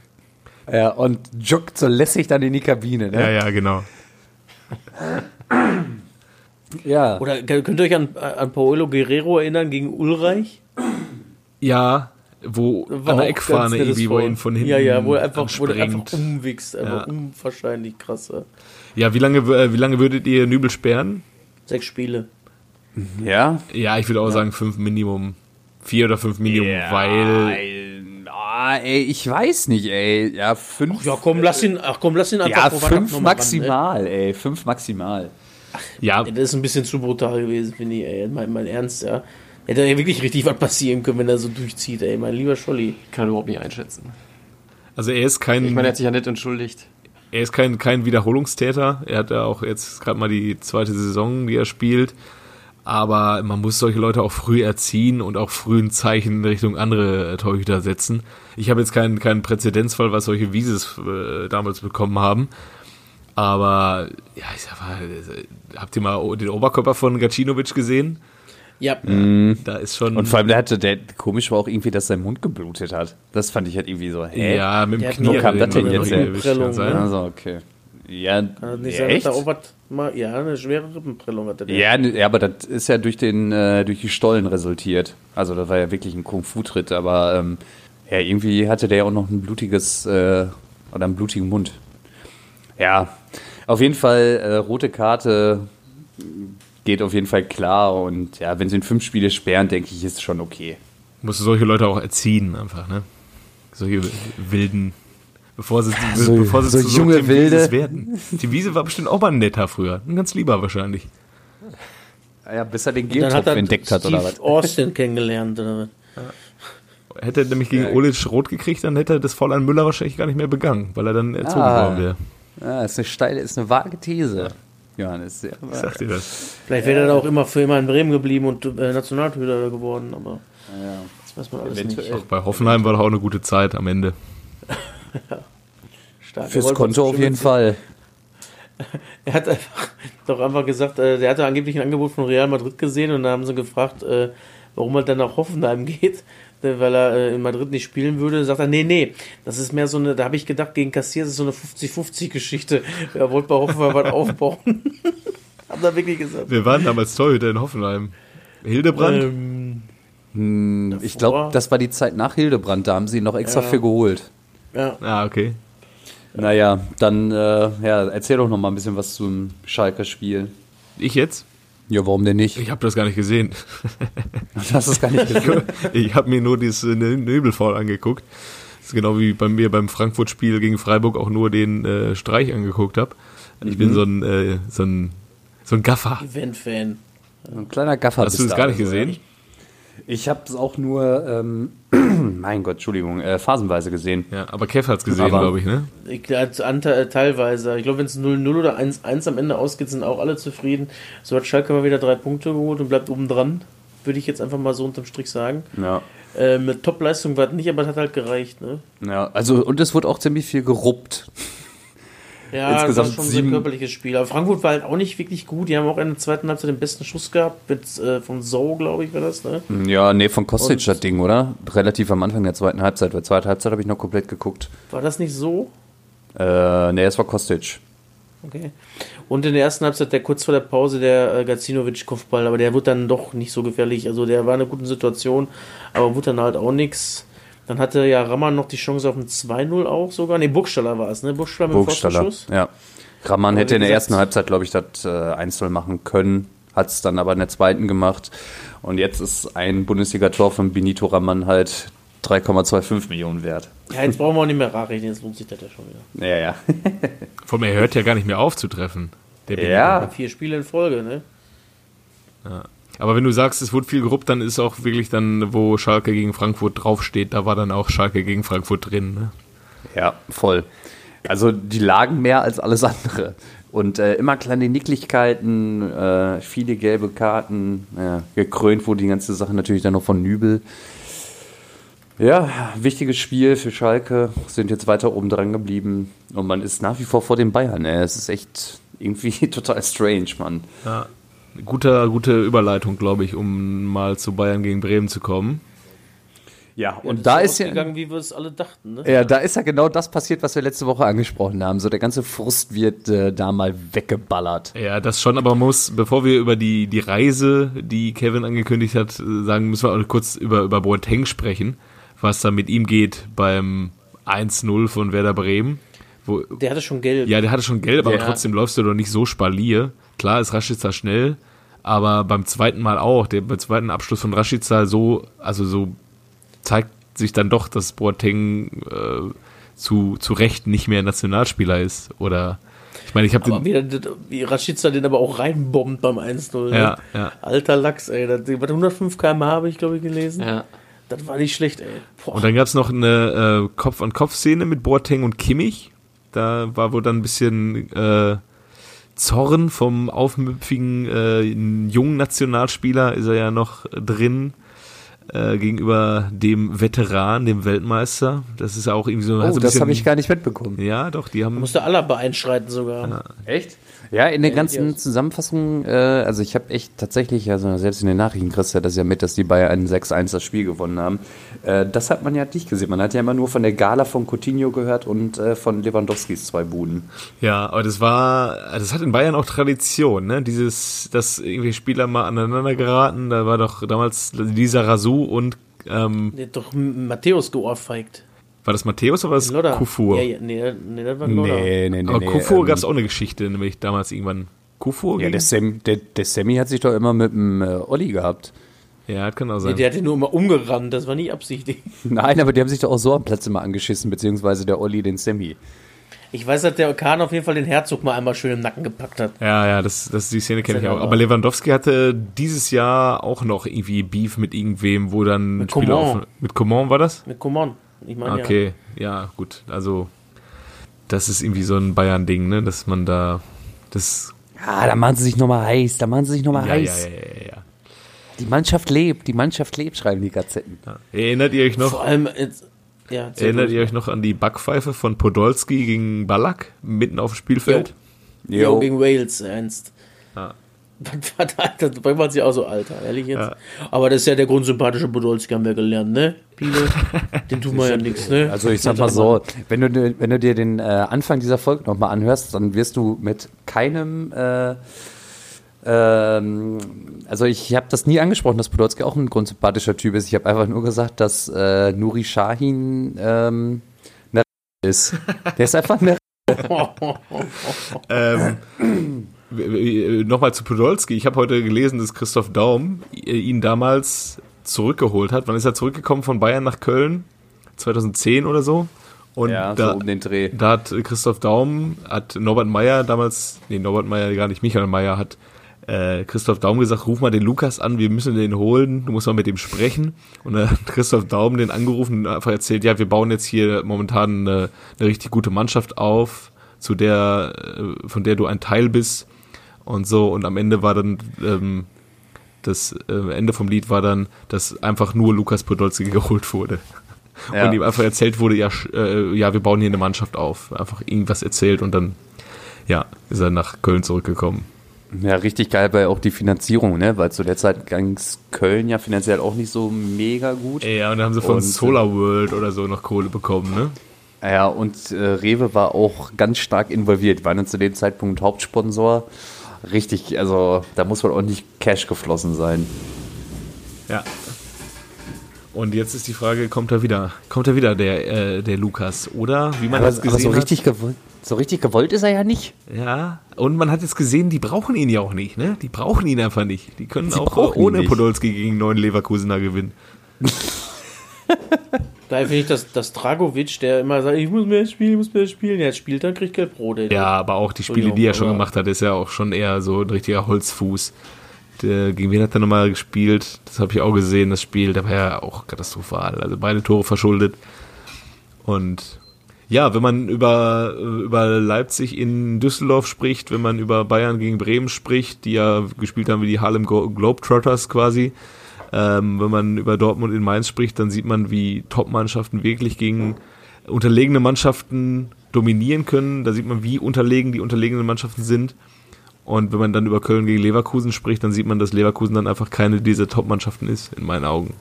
Ja, und joggt so lässig dann in die Kabine, Ja, ne? ja, genau. Ja. Oder könnt ihr euch an, an Paolo Guerrero erinnern gegen Ulreich? Ja, wo War an der Eckfahne irgendwie, wo er ihn von hinten Ja, ja, wo er einfach, wo er einfach umwichst. Einfach Ja. unwahrscheinlich krass. ja. Ja, wie lange, äh, wie lange würdet ihr Nübel sperren? Sechs Spiele. Ja? Ja, ich würde auch sagen fünf Minimum. Vier oder fünf Minimum, weil Ah, ey, ich weiß nicht, ey. Ja, fünf. Ja, komm, lass ihn, ach komm, lass ihn einfach ja, fünf noch mal ran, maximal, ey. Fünf maximal. ja, ey. Das ist ein bisschen zu brutal gewesen, finde ich, ey. Mein, mein Ernst, ja. Hätte ja wirklich richtig was passieren können, wenn er so durchzieht, ey. Mein lieber Scholli. Kann überhaupt nicht einschätzen. also er ist kein, Ich meine, er hat sich ja nicht entschuldigt. Er ist kein, kein Wiederholungstäter. Er hat ja auch jetzt gerade mal die zweite Saison, die er spielt. Aber man muss solche Leute auch früh erziehen und auch früh ein Zeichen in Richtung andere Torhüter setzen. Ich habe jetzt keinen, keinen Präzedenzfall, was solche Wieses äh, damals bekommen haben. Aber, ja, ich sag mal, habt ihr mal den Oberkörper von Gacinovic gesehen? Ja, Da ist schon. Und vor allem, der hatte, der komisch war auch irgendwie, dass sein Mund geblutet hat. Das fand ich halt irgendwie so, hä? ja, mit dem hat Knie. Wo kam hat er das denn den jetzt her? sein. Also, okay. Ja, kann das nicht sein, dass echt? auch was mal, ja, eine schwere Rippenprellung hatte der. Ja, ne, ja, aber das ist ja durch den äh, durch die Stollen resultiert. Also das war ja wirklich ein Kung-Fu-Tritt, aber ähm, ja, irgendwie hatte der ja auch noch ein blutiges äh, oder einen blutigen Mund. Ja, auf jeden Fall äh, rote Karte geht auf jeden Fall klar und ja, wenn sie in fünf Spiele sperren, denke ich, ist schon okay. Musst du solche Leute auch erziehen, einfach, ne? Solche wilden. Bevor sie, so- bevor sie so zu junge Tim Wilde. Wieses werden. Tim Wiese war bestimmt auch mal ein netter früher. Ein ganz lieber wahrscheinlich. Ja, bis er den Geltopf er entdeckt hat Steve oder was? Austin kennengelernt. Oder? was. Hätte er nämlich gegen Olic rot gekriegt, dann hätte er das Foul an Müller wahrscheinlich gar nicht mehr begangen, weil er dann erzogen Ah. worden wäre. Ja, ist eine steile, ist eine vage These. Johannes, ja, Ich sag dir das. Vielleicht wäre er da auch immer für immer in Bremen geblieben und äh, Nationaltorhüter geworden, aber das weiß man alles Eventuell. nicht. Bei Hoffenheim war doch auch eine gute Zeit am Ende. Stark. Er Fürs Konto auf jeden Fall. Er hat einfach doch einfach gesagt, äh, der hatte angeblich ein Angebot von Real Madrid gesehen und da haben sie gefragt, äh, warum er dann nach Hoffenheim geht, weil er äh, in Madrid nicht spielen würde. Da sagt er, nee, nee, das ist mehr so eine, da habe ich gedacht, gegen Cassier ist es so eine 50-50-Geschichte. Er wollte bei Hoffenheim was aufbauen. Hat er wirklich gesagt. Wir waren damals Torhüter in Hoffenheim. Hildebrand? Ähm, Hm, ich glaube, das war die Zeit nach Hildebrand, da haben sie ihn noch extra Ja. für geholt. ja. Ah, okay. Naja, dann äh, ja, erzähl doch noch mal ein bisschen was zum Schalker Spiel. Ich jetzt? Ja, warum denn nicht? Ich habe das gar nicht gesehen. Du hast es gar nicht gesehen. Ich habe mir nur dieses äh, Nöbelfoul angeguckt. Das ist genau wie bei mir beim Frankfurt-Spiel gegen Freiburg auch nur den äh, Streich angeguckt habe. Ich Mhm. bin so ein, äh, so ein, so ein Gaffer. Event-Fan. Ein kleiner Gaffer. Hast du das gar nicht also, gesehen? ja. Ich habe es auch nur, ähm, mein Gott, Entschuldigung, äh, phasenweise gesehen. Ja, aber Kev hat's gesehen, Aber- glaube ich, ne? Ich, äh, teilweise. Ich glaube, wenn es 0-0 oder 1-1 am Ende ausgeht, sind auch alle zufrieden. So hat Schalke mal wieder drei Punkte geholt und bleibt oben dran. Würde ich jetzt einfach mal so unterm Strich sagen. Ja. Äh, mit Top-Leistung war es nicht, aber es hat halt gereicht. Ne? Ja, also und es wurde auch ziemlich viel geruppt. Ja, Insgesamt das war schon sieben- ein körperliches Spiel. Aber Frankfurt war halt auch nicht wirklich gut. Die haben auch in der zweiten Halbzeit den besten Schuss gehabt. Mit, äh, von So, glaube ich, war das. Ne? Ja, nee, von Kostic Und- das Ding, oder? Relativ am Anfang der zweiten Halbzeit. Weil zweite Halbzeit habe ich noch komplett geguckt. War das nicht so? Äh, nee, es war Kostic. Okay. Und in der ersten Halbzeit, der kurz vor der Pause, der äh, Gacinovic-Kopfball, aber der wurde dann doch nicht so gefährlich. Also der war in einer guten Situation, aber wurde dann halt auch nichts. Dann hatte ja Raman noch die Chance auf ein 2-0 auch sogar. Ne, Burgstaller war es, ne? Burgstaller mit dem Burgstaller. Ja. Raman hätte in der gesagt- ersten Halbzeit, glaube ich, das äh, 1-0 machen können, hat es dann aber in der zweiten gemacht. Und jetzt ist ein Bundesliga-Tor von Benito Raman halt 3,25 Millionen wert. Ja, jetzt brauchen wir auch nicht mehr rarrechnen, jetzt lohnt sich das ja schon wieder. Ja, ja. Vor allem, er hört ja gar nicht mehr auf zu treffen. Der Benito. ja. Vier Spiele in Folge, ne? Aber wenn du sagst, es wurde viel geruppt, dann ist auch wirklich dann, wo Schalke gegen Frankfurt draufsteht, da war dann auch Schalke gegen Frankfurt drin. Ne? Ja, voll. Also die lagen mehr als alles andere. Und äh, immer kleine Nicklichkeiten, äh, viele gelbe Karten, ja, gekrönt wurde die ganze Sache natürlich dann noch von Nübel. Ja, wichtiges Spiel für Schalke, sind jetzt weiter oben dran geblieben und man ist nach wie vor vor den Bayern. Ey. Es ist echt irgendwie total strange, Mann. Ja. Guter, gute Überleitung, glaube ich, um mal zu Bayern gegen Bremen zu kommen. Ja, und da ist ja, gegangen, wie wir es alle dachten, ne? ja, da ist ja genau das passiert, was wir letzte Woche angesprochen haben. So der ganze Frust wird äh, da mal weggeballert. Ja, das schon, aber man muss, bevor wir über die, die Reise, die Kevin angekündigt hat, sagen, müssen wir auch kurz über, über Boateng sprechen, was da mit ihm geht beim 1-0 von Werder Bremen. Wo, Der hatte schon Geld. ja, der hatte schon Geld, aber Ja. trotzdem läufst du doch nicht so spalier. Klar ist Rashica schnell, aber beim zweiten Mal auch, der, beim zweiten Abschluss von Rashica so, also so zeigt sich dann doch, dass Boateng äh, zu, zu Recht nicht mehr Nationalspieler ist. Oder ich meine, ich habe den. wie, wie Rashica den aber auch reinbombt beim 1-0. Ne? Ja, ja. Alter Lachs, ey. Das, was, 105 km habe ich, glaube ich, gelesen. Ja. Das war nicht schlecht, ey. Boah. Und dann gab es noch eine äh, Kopf-an-Kopf-Szene mit Boateng und Kimmich. Da war wohl dann ein bisschen äh, Zorn vom aufmüpfigen äh, jungen Nationalspieler, ist er ja noch drin. Äh, gegenüber dem Veteran, dem Weltmeister. Das ist ja auch irgendwie so. Oh, so ein das habe ich gar nicht mitbekommen. Ja, doch, die haben. musste Alaba einschreiten sogar. Echt? Ja, in der ganzen ja. Zusammenfassung, äh, also ich habe echt tatsächlich, also selbst in den Nachrichten kriegst du ja das ja mit, dass die Bayern ein 6-1 das Spiel gewonnen haben. Äh, das hat man ja nicht gesehen. Man hat ja immer nur von der Gala von Coutinho gehört und äh, von Lewandowskis zwei Buden. Ja, aber das war, das hat in Bayern auch Tradition, ne? Dieses, dass irgendwie Spieler mal aneinander geraten. Da war doch damals Lisa Razou und ähm, Der hat doch Matthäus geohrfeigt. War das Matthäus oder war das Lodder. Kufur? Ja, ja, nee, nee, das war Lodder. nee, Aber Kufur ähm, gab es auch eine Geschichte, nämlich damals irgendwann. Kufur? Ja, der, Sam, der, der Sammy hat sich doch immer mit dem äh, Olli gehabt. ja, kann auch Nee, sein. der hat den nur immer umgerannt, das war nie absichtlich. Nein, aber die haben sich doch auch so am Platz immer angeschissen, beziehungsweise der Olli den Sammy. Ich weiß, dass der Kahn auf jeden Fall den Herzog mal einmal schön im Nacken gepackt hat. Ja, ja, das, das die Szene kenne ich auch. Aber Lewandowski hatte dieses Jahr auch noch irgendwie Beef mit irgendwem, wo dann Mit Spieler Coman. auf, mit Coman war das? Mit Coman. Ich meine, ja. Okay, ja. gut. Also das ist irgendwie so ein Bayern-Ding, ne, dass man da das Ah, da machen sie sich nochmal heiß, da machen sie sich nochmal ja, ja, heiß. ja, ja, ja. Die Mannschaft lebt, die Mannschaft lebt, schreiben die Gazetten. ja. Erinnert ihr euch noch? Vor allem, jetzt, ja, Erinnert ruhig. ihr euch noch an die Backpfeife von Podolski gegen Ballack mitten auf dem Spielfeld? Jo, gegen Wales, ernst. Ja. Was war da? Das bringt man sich auch so alter, ehrlich jetzt. Aber das ist ja der grundsympathische Podolski, haben wir gelernt, ne? Piele, den tun wir ja nichts, ne? Also ich sag mal so, wenn du, dir- wenn du dir den äh, Anfang dieser Folge nochmal anhörst, dann wirst du mit keinem, äh, ähm, also ich habe das nie angesprochen, dass Podolski auch ein grundsympathischer Typ ist. Ich habe einfach nur gesagt, dass äh, Nuri Shahin ähm, eine ist. Der ist einfach eine Ähm, Nochmal zu Podolski. Ich habe heute gelesen, dass Christoph Daum ihn damals zurückgeholt hat. Wann ist er zurückgekommen von Bayern nach Köln? 2010 oder so? Und ja, da, so um den Dreh. da hat Christoph Daum, hat Norbert Meyer damals, nee, Norbert Meyer gar nicht, Michael Meyer hat äh, Christoph Daum gesagt, ruf mal den Lukas an, wir müssen den holen, du musst mal mit ihm sprechen. Und dann hat Christoph Daum den angerufen und einfach erzählt, ja, wir bauen jetzt hier momentan eine, eine richtig gute Mannschaft auf, zu der, äh, von der du ein Teil bist und so. Und am Ende war dann ähm, das äh, Ende vom Lied war dann, dass einfach nur Lukas Podolski geholt wurde. Ja. Und ihm einfach erzählt wurde, ja, äh, ja, wir bauen hier eine Mannschaft auf. Einfach irgendwas erzählt und dann, ja, ist er nach Köln zurückgekommen. Ja, richtig geil war auch die Finanzierung, ne? Weil zu der Zeit ging's Köln ja finanziell auch nicht so mega gut. Ja, und dann haben sie von Und, äh, Solar World oder so noch Kohle bekommen, ne? Ja, und äh, Rewe war auch ganz stark involviert, war dann zu dem Zeitpunkt Hauptsponsor. Richtig, also da muss wohl ordentlich Cash geflossen sein. Ja. Und jetzt ist die Frage, kommt er wieder? Kommt er wieder, der, äh, der Lukas? Oder, wie man Aber, das aber gesehen so hat? richtig, so richtig gewollt ist er ja nicht. Ja, und man hat jetzt gesehen, die brauchen ihn ja auch nicht, ne? Die brauchen ihn einfach nicht. Die können Sie auch ohne. Podolski gegen neuen Leverkusener gewinnen. Daher finde ich, dass, dass Dragovic, der immer sagt, ich muss mehr spielen, ich muss mehr spielen, jetzt spielt er, kriegt gelb-rot. ey. Ja, aber auch die Spiele, die er schon gemacht hat, ist ja auch schon eher so ein richtiger Holzfuß. Der, gegen wen hat er nochmal gespielt? Das habe ich auch gesehen, das Spiel. Da war ja auch katastrophal. Also beide Tore verschuldet. Und ja, wenn man über, über Leipzig in Düsseldorf spricht, wenn man über Bayern gegen Bremen spricht, die ja gespielt haben wie die Harlem Globetrotters quasi, ähm, wenn man über Dortmund in Mainz spricht, dann sieht man, wie Top-Mannschaften wirklich gegen unterlegene Mannschaften dominieren können. Da sieht man, wie unterlegen die unterlegenen Mannschaften sind. Und wenn man dann über Köln gegen Leverkusen spricht, dann sieht man, dass Leverkusen dann einfach keine dieser Top-Mannschaften ist, in meinen Augen.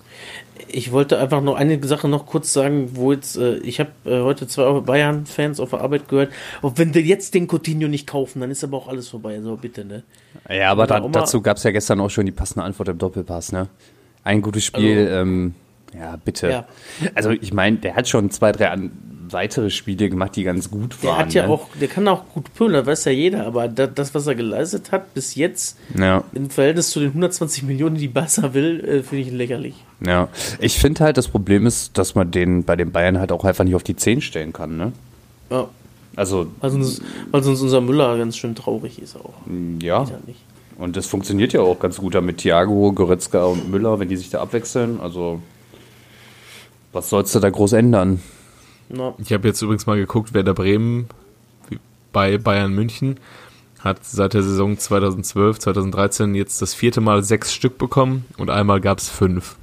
Ich wollte einfach noch eine Sache noch kurz sagen, wo jetzt, äh, ich habe äh, heute zwei Bayern-Fans auf der Arbeit gehört, und wenn wir jetzt den Coutinho nicht kaufen, dann ist aber auch alles vorbei, so bitte, ne? Ja, aber da, dazu gab es ja gestern auch schon die passende Antwort im Doppelpass, ne? Ein gutes Spiel, ähm, ja, bitte. Ja. Also ich meine, der hat schon zwei, drei weitere Spiele gemacht, die ganz gut Der waren. hat ja ne? auch, der kann auch gut pölen, das weiß ja jeder, aber da, das, was er geleistet hat bis jetzt, Ja, im Verhältnis zu den 120 Millionen, die Barca will, äh, finde ich lächerlich. ja. Ich finde halt, das Problem ist, dass man den bei den Bayern halt auch einfach nicht auf die 10 stellen kann, ne? Ja, Also, weil sonst, weil sonst unser Müller ganz schön traurig ist auch. ja nicht. Und das funktioniert ja auch ganz gut da mit Thiago, Goretzka und Müller, wenn die sich da abwechseln. Also, was sollst du da groß ändern? Na, Ich habe jetzt übrigens mal geguckt, wer da Bremen bei Bayern München hat seit der Saison 2012, 2013 jetzt das vierte Mal sechs Stück bekommen und einmal gab es fünf.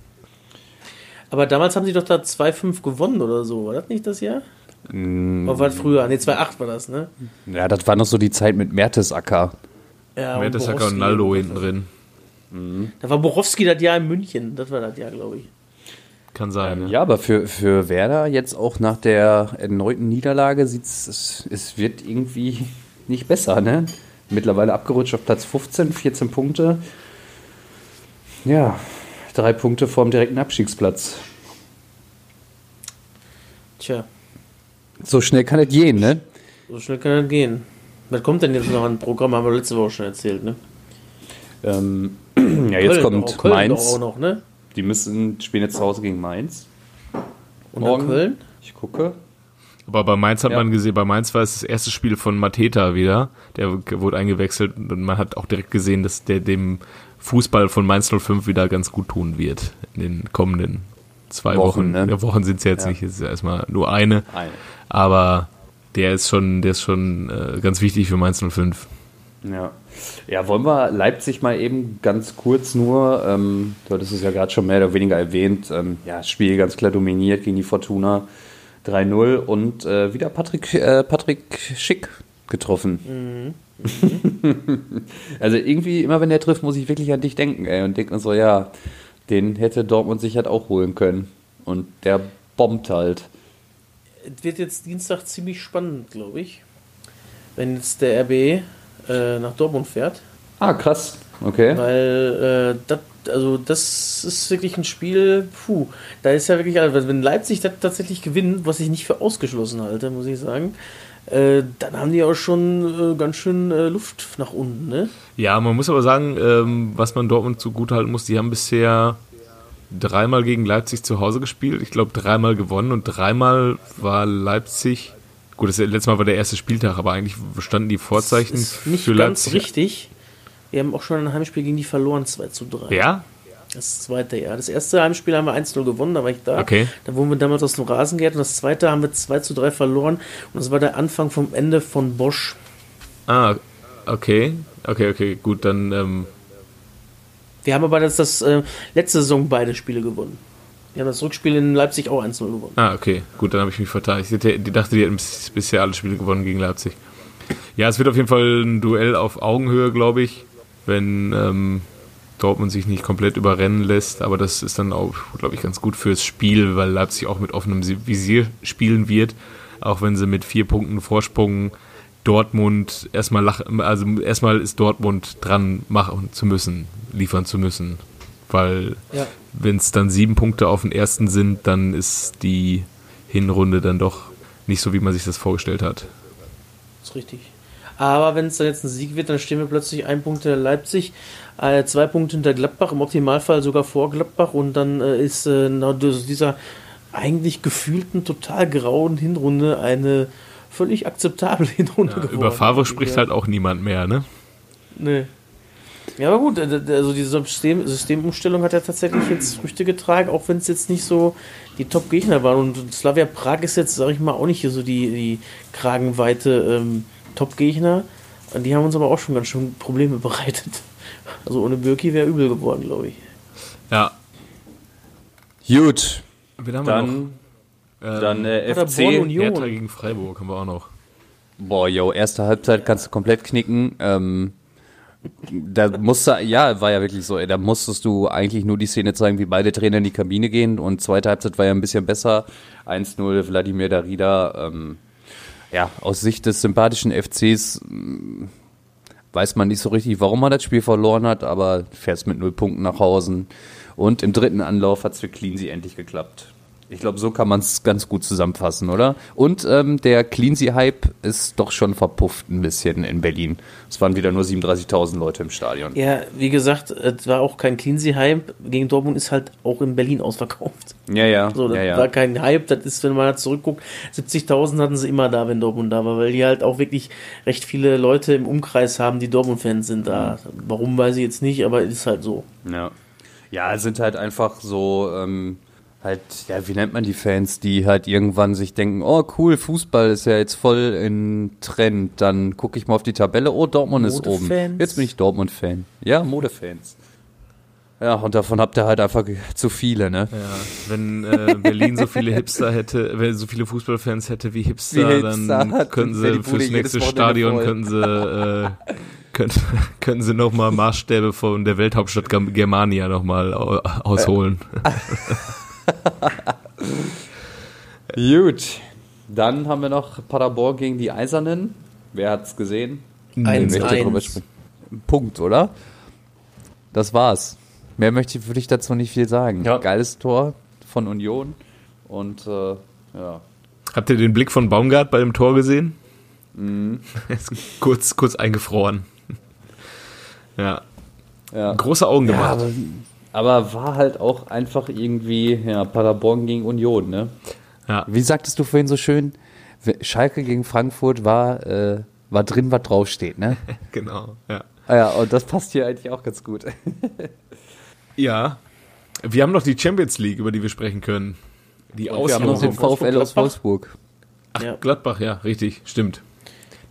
aber damals haben sie doch da 2-5 gewonnen oder so, war das nicht das Jahr? Oder war das früher? Ne, 2-8 war das, ne? Ja, das war noch so die Zeit mit Mertesacker. Ja, Mertesacker und Borowski. Naldo hinten drin. Da war Borowski das Jahr in München, das war das Jahr, glaube ich. Kann sein. ja. Ja, aber für, für Werder jetzt auch nach der erneuten Niederlage sieht's, es, es wird irgendwie nicht besser, ne? Mittlerweile abgerutscht auf Platz 15, 14 Punkte. Ja, drei Punkte vorm direkten Abstiegsplatz. Tja, So schnell kann es gehen, ne? so schnell kann das gehen. Was kommt denn jetzt noch an Programm? Haben wir letzte Woche schon erzählt, ne? Ähm, ja, jetzt Köln kommt doch, Köln Mainz. Auch noch, ne? Die müssen spielen jetzt zu Hause gegen Mainz. Und Morgen. dann Köln? Ich gucke. Aber bei Mainz hat Ja. man gesehen, bei Mainz war es das erste Spiel von Mateta wieder. Der wurde eingewechselt und man hat auch direkt gesehen, dass der dem Fußball von Mainz 05 wieder ganz gut tun wird in den kommenden zwei Wochen, Wochen. ne? Ja, Wochen sind es jetzt Ja. nicht, es ist ja erstmal nur eine. Eine. Aber der ist schon, der ist schon äh, ganz wichtig für Mainz 05. Ja. ja, wollen wir Leipzig mal eben ganz kurz nur, ähm, du hattest es ja gerade schon mehr oder weniger erwähnt, ähm, ja, das Spiel ganz klar dominiert gegen die Fortuna 3-0 und äh, wieder Patrick, äh, Patrick Schick getroffen. also irgendwie, immer wenn der trifft, muss ich wirklich an dich denken, ey, und denke mir so, ja, den hätte Dortmund sich halt auch holen können. Und der bombt halt. Es wird jetzt Dienstag ziemlich spannend, glaube ich. Wenn jetzt der RB äh, nach Dortmund fährt. Ah, krass. Okay. Weil äh, das, also das ist wirklich ein Spiel, puh, da ist ja wirklich, alles. wenn Leipzig das tatsächlich gewinnt, was ich nicht für ausgeschlossen halte, muss ich sagen, äh, dann haben die auch schon äh, ganz schön äh, Luft nach unten, ne? Ja, man muss aber sagen, ähm, was man Dortmund zugutehalten muss, die haben bisher dreimal gegen Leipzig zu Hause gespielt. Ich glaube, dreimal gewonnen und dreimal war Leipzig. Gut, das letzte Mal war der erste Spieltag, aber eigentlich standen die Vorzeichen Ist nicht für ganz Leipzig. richtig. Wir haben auch schon ein Heimspiel gegen die verloren, 2 zu 3. Ja? Das zweite Jahr. Das erste Heimspiel haben wir 1-0 gewonnen, da war ich da. Okay. Da wurden wir damals aus dem Rasen geehrt und das zweite haben wir 2 zu 3 verloren. Und das war der Anfang vom Ende von Bosch. Ah, okay. Okay, okay, gut, dann ähm, Wir haben aber das, das äh, letzte Saison beide Spiele gewonnen. Wir haben das Rückspiel in Leipzig auch 1-0 gewonnen. Ah, okay, gut, dann habe ich mich vertan. Ich dachte, die hätten bis- bisher alle Spiele gewonnen gegen Leipzig. Ja, es wird auf jeden Fall ein Duell auf Augenhöhe, glaube ich, wenn ähm, Dortmund sich nicht komplett überrennen lässt. Aber das ist dann auch, glaube ich, ganz gut fürs Spiel, weil Leipzig auch mit offenem Visier spielen wird, auch wenn sie mit vier Punkten Vorsprung Dortmund erstmal lach, also erstmal ist Dortmund dran machen zu müssen, liefern zu müssen. Weil Ja. wenn es dann sieben Punkte auf den ersten sind, dann ist die Hinrunde dann doch nicht so, wie man sich das vorgestellt hat. ist richtig. Aber wenn es dann jetzt ein Sieg wird, dann stehen wir plötzlich ein Punkt hinter Leipzig, äh, zwei Punkte hinter Gladbach, im Optimalfall sogar vor Gladbach und dann äh, ist äh, dieser eigentlich gefühlten, total grauen Hinrunde eine völlig akzeptable Hinrunde Ja, geworden. über Favre spricht halt auch niemand mehr, ne? Nee. Ja, aber gut, äh, also diese System, Systemumstellung hat ja tatsächlich jetzt Früchte getragen, auch wenn es jetzt nicht so die Top-Gegner waren. Und Slavia Prag ist jetzt, sag ich mal, auch nicht so die, die kragenweite ähm, Top-Gegner. Die haben uns aber auch schon ganz schön Probleme bereitet. Also ohne Birki wäre übel geworden, glaube ich. Ja. Gut, Wen haben wir dann, noch? Ähm, dann äh, FC. Union. Hertha gegen Freiburg haben wir auch noch. Boah, yo, erste Halbzeit kannst du komplett knicken. Ähm, da musste, ja, war ja wirklich so, ey, da musstest du eigentlich nur die Szene zeigen, wie beide Trainer in die Kabine gehen und zweite Halbzeit war ja ein bisschen besser. 1-0 Wladimir Darida. Ähm, ja, aus Sicht des sympathischen FCs mh, weiß man nicht so richtig, warum man das Spiel verloren hat, aber fährst mit null Punkten nach Hause. Und im dritten Anlauf hat es für Cleansey endlich geklappt. Ich glaube, so kann man es ganz gut zusammenfassen, oder? Und ähm, der Cleansey-Hype ist doch schon verpufft ein bisschen in Berlin. Es waren wieder nur 37.000 Leute im Stadion. Ja, wie gesagt, es war auch kein Cleansey-Hype. Gegen Dortmund ist halt auch in Berlin ausverkauft. Ja, ja. So, das ja, ja. war kein Hype, das ist, wenn man da zurückguckt, 70.000 hatten sie immer da, wenn Dortmund da war, weil die halt auch wirklich recht viele Leute im Umkreis haben, die Dortmund-Fans sind da. Warum, weiß ich jetzt nicht, aber ist halt so. Ja. Ja, es sind halt einfach so, ähm, halt, ja, wie nennt man die Fans, die halt irgendwann sich denken, oh cool, Fußball ist ja jetzt voll in Trend, dann gucke ich mal auf die Tabelle, oh, Dortmund ist oben. Modefans. Jetzt bin ich Dortmund-Fan. Ja, Modefans. Ja, und davon habt ihr halt einfach zu viele, ne? Ja, wenn äh, Berlin so viele Hipster hätte, wenn so viele Fußballfans hätte wie Hipster, Wie Hipster dann hat, könnten sie fürs nächste Stadion voll. könnten sie äh, könnten, könnten sie noch mal Maßstäbe von der Welthauptstadt Germania noch mal au- ausholen. Gut. Dann haben wir noch Paderborn gegen die Eisernen. Wer hat's gesehen? Drüber 1-1. sprechen? Punkt, oder? Das war's. Mehr möchte ich, würde ich dazu nicht viel sagen. Ja. Geiles Tor von Union. Und äh, ja. Habt ihr den Blick von Baumgart bei dem Tor gesehen? Mhm. Ist kurz kurz eingefroren. Ja, ja. große Augen Ja, gemacht. aber, aber war halt auch einfach irgendwie, ja, Paderborn gegen Union, ne? Ja, Wie sagtest du vorhin so schön? Schalke gegen Frankfurt war, äh, war drin, was draufsteht, ne? genau. Ja. Ah ja, und das passt hier eigentlich auch ganz gut. ja, wir haben noch die Champions League, über die wir sprechen können. Die Wir haben noch den. VfL aus Wolfsburg. Ja. Gladbach, ja, richtig, stimmt.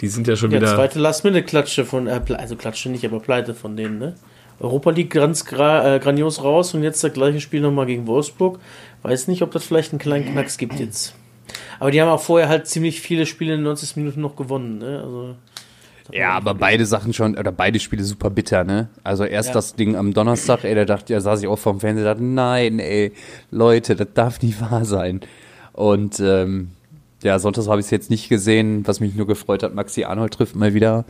Die sind ja schon Ja, wieder. zweite Last-Minute-Klatsche von, äh, also Klatsche nicht, aber Pleite von denen, ne? Europa League ganz gra äh, grandios raus und jetzt das gleiche Spiel nochmal gegen Wolfsburg. Weiß nicht, ob das vielleicht einen kleinen Knacks gibt jetzt. Aber die haben auch vorher halt ziemlich viele Spiele in 90 Minuten noch gewonnen, ne? Also, Ja, aber beide Sachen schon, oder beide Spiele super bitter, ne? Also erst Ja. das Ding am Donnerstag, ey, da dachte ja, saß ich auch vorm Fernseher, dachte, nein, ey, Leute, das darf nicht wahr sein. Und ähm, ja, sonntags habe ich es jetzt nicht gesehen, was mich nur gefreut hat, Maxi Arnold trifft mal wieder.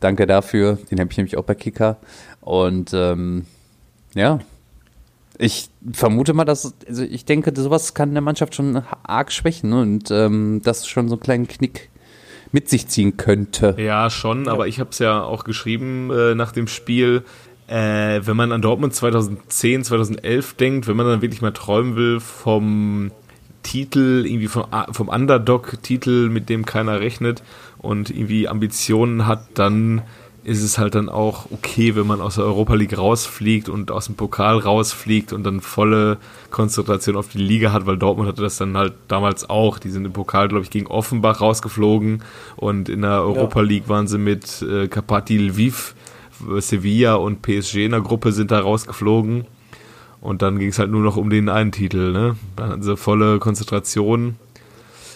Danke dafür, den habe ich nämlich auch bei Kicker. Und ähm, ja, ich vermute mal, dass, also ich denke, sowas kann der Mannschaft schon arg schwächen und ähm, das schon so einen kleinen Knick mit sich ziehen könnte. Ja, schon, aber ich habe es ja auch geschrieben äh, nach dem Spiel. Äh, wenn man an Dortmund 2010, 2011 denkt, wenn man dann wirklich mal träumen will vom Titel, irgendwie vom, vom Underdog-Titel, mit dem keiner rechnet und irgendwie Ambitionen hat, dann ist es halt dann auch okay, wenn man aus der Europa League rausfliegt und aus dem Pokal rausfliegt und dann volle Konzentration auf die Liga hat, weil Dortmund hatte das dann halt damals auch. Die sind im Pokal, glaube ich, gegen Offenbach rausgeflogen und in der Europa League waren sie mit äh, Kapati Lviv, Sevilla und PSG in der Gruppe sind da rausgeflogen. Und dann ging es halt nur noch um den einen Titel, ne? Dann hatten sie volle Konzentration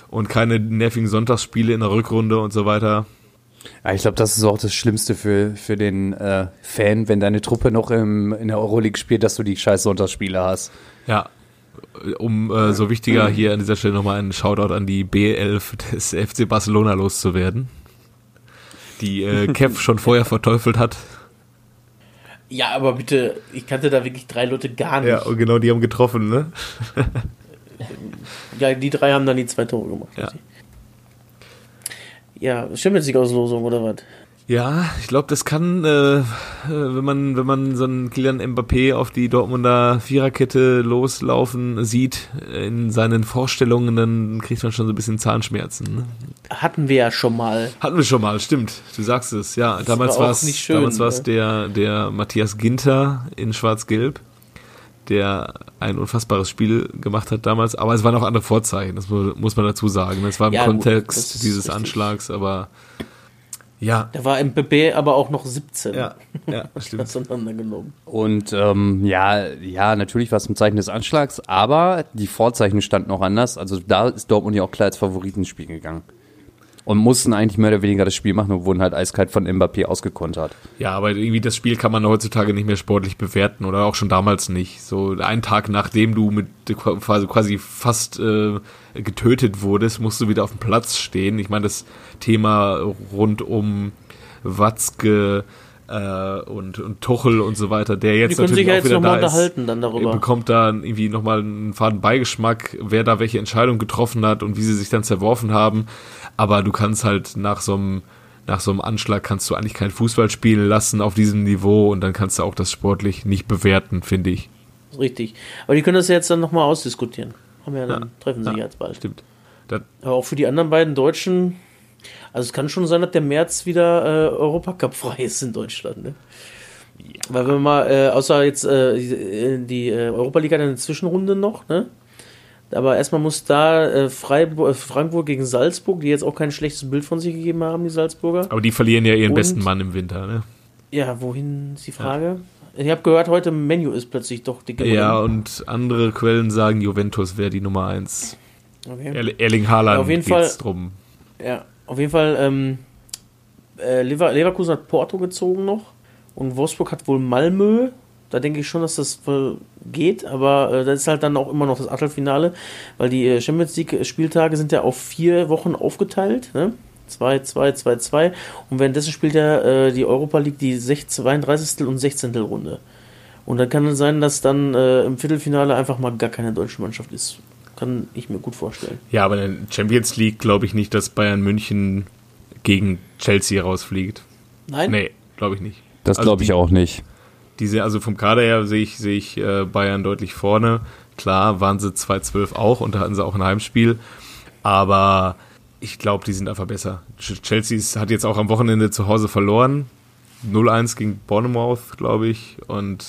und keine nervigen Sonntagsspiele in der Rückrunde und so weiter. Ja, ich glaube, das ist auch das Schlimmste für, für den äh, Fan, wenn deine Truppe noch im, in der Euroleague spielt, dass du die scheiß Sonntagsspiele hast. Ja, um äh, so wichtiger hier an dieser Stelle nochmal einen Shoutout an die B11 des FC Barcelona loszuwerden, die äh, Kev schon vorher verteufelt hat. Ja, aber bitte, ich kannte da wirklich drei Leute gar nicht. Ja, und genau, die haben getroffen, ne? Ja, die drei haben dann die zwei Tore gemacht. Ja. richtig. Ja, Champions League Auslosung oder was? Ja, ich glaube, das kann, äh, äh, wenn man, wenn man so einen Kylian Mbappé auf die Dortmunder Viererkette loslaufen sieht in seinen Vorstellungen, dann kriegt man schon so ein bisschen Zahnschmerzen. Ne? Hatten wir ja schon mal. Hatten wir schon mal, stimmt. Du sagst es, ja. damals war es, damals war es ne? der, der Matthias Ginter in Schwarz-Gelb, der ein unfassbares Spiel gemacht hat damals. Aber es waren auch andere Vorzeichen, das mu- muss man dazu sagen. Es war im Ja, gut, das Kontext ist dieses richtig. Anschlags, aber ja. Da war MBB aber auch noch 17. Ja, ja, stimmt. Auseinandergenommen. Und ähm, ja, ja, natürlich war es ein Zeichen des Anschlags, aber die Vorzeichen standen noch anders. Also da ist Dortmund ja auch klar als Favorit ins Spiel gegangen. Und mussten eigentlich mehr oder weniger das Spiel machen und wurden halt eiskalt von Mbappé ausgekontert. Ja, aber irgendwie das Spiel kann man heutzutage nicht mehr sportlich bewerten oder auch schon damals nicht. So einen Tag nachdem du mit quasi, fast äh, getötet wurdest, musst du wieder auf dem Platz stehen. Ich meine, das Thema rund um Watzke äh, und, und Tuchel und so weiter, der jetzt natürlich auch jetzt wieder da ist, unterhalten dann darüber. bekommt da irgendwie nochmal einen faden Beigeschmack, wer da welche Entscheidung getroffen hat und wie sie sich dann zerworfen haben. Aber du kannst halt nach so einem nach so einem Anschlag kannst du eigentlich kein Fußball spielen lassen auf diesem Niveau und dann kannst du auch das sportlich nicht bewerten, finde ich. Richtig. Aber die können das ja jetzt dann nochmal ausdiskutieren. Haben ja dann, Ja. treffen sich Ja, jetzt bald. Stimmt. Das, Aber auch für die anderen beiden Deutschen, also es kann schon sein, dass der März wieder äh, Europacup frei ist in Deutschland. Ne? Weil wenn man mal, äh, außer jetzt äh, die, äh, Europa League hat eine Zwischenrunde noch, ne? Aber erstmal muss da äh, Freiburg, äh, Frankfurt gegen Salzburg, die jetzt auch kein schlechtes Bild von sich gegeben haben, die Salzburger. aber die verlieren ja ihren Und- besten Mann im Winter, ne? Ja, wohin ist die Frage? Ich habe gehört, heute Menu ist plötzlich doch die Ja, und andere Quellen sagen, Juventus wäre die Nummer eins. okay. Erl Erling Haaland Ja, auf jeden Fall- drum. Ja, auf jeden Fall, ähm, äh, Lever Leverkusen hat Porto gezogen noch und Wolfsburg hat wohl Malmö. Da denke ich schon, dass das geht, aber äh, das ist halt dann auch immer noch das Achtelfinale, weil die äh, Champions League Spieltage sind ja auf vier Wochen aufgeteilt, ne? 2, 2, 2, 2 und währenddessen spielt ja äh, die Europa League die 16, 32. und 16. Runde. Und dann kann es sein, dass dann im Viertelfinale einfach mal gar keine deutsche Mannschaft ist. Kann ich mir gut vorstellen. Ja, aber in der Champions League glaube ich nicht, dass Bayern München gegen Chelsea rausfliegt. Nein? Nee, glaube ich nicht. Das Also glaube ich die- auch nicht. Diese, also vom Kader her sehe ich, sehe ich äh, Bayern deutlich vorne. Klar waren sie 2-12 auch und da hatten sie auch ein Heimspiel. Aber ich glaube, die sind einfach besser. Ch- Chelsea ist- hat jetzt auch am Wochenende zu Hause verloren. 0-1 gegen Bournemouth, glaube ich. Und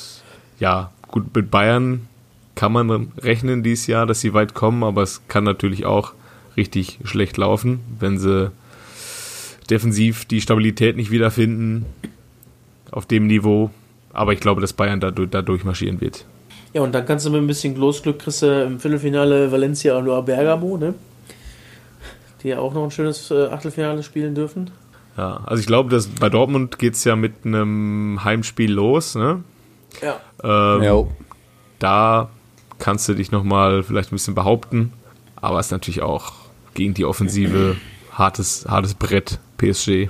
ja, gut, mit Bayern kann man rechnen dieses Jahr, dass sie weit kommen, aber es kann natürlich auch richtig schlecht laufen, wenn sie defensiv die Stabilität nicht wiederfinden auf dem Niveau. Aber ich glaube, dass Bayern da, da durchmarschieren wird. Ja, und dann kannst du mit ein bisschen Losglück kriegst du im Viertelfinale Valencia und Bergamo, ne? Die ja auch noch ein schönes äh, Achtelfinale spielen dürfen. Ja, also ich glaube, dass bei Dortmund geht's ja mit einem Heimspiel los. Ne? Ja. Ähm, Jo. Da kannst du dich nochmal vielleicht ein bisschen behaupten. Aber es ist natürlich auch gegen die Offensive hartes, hartes Brett, PSG.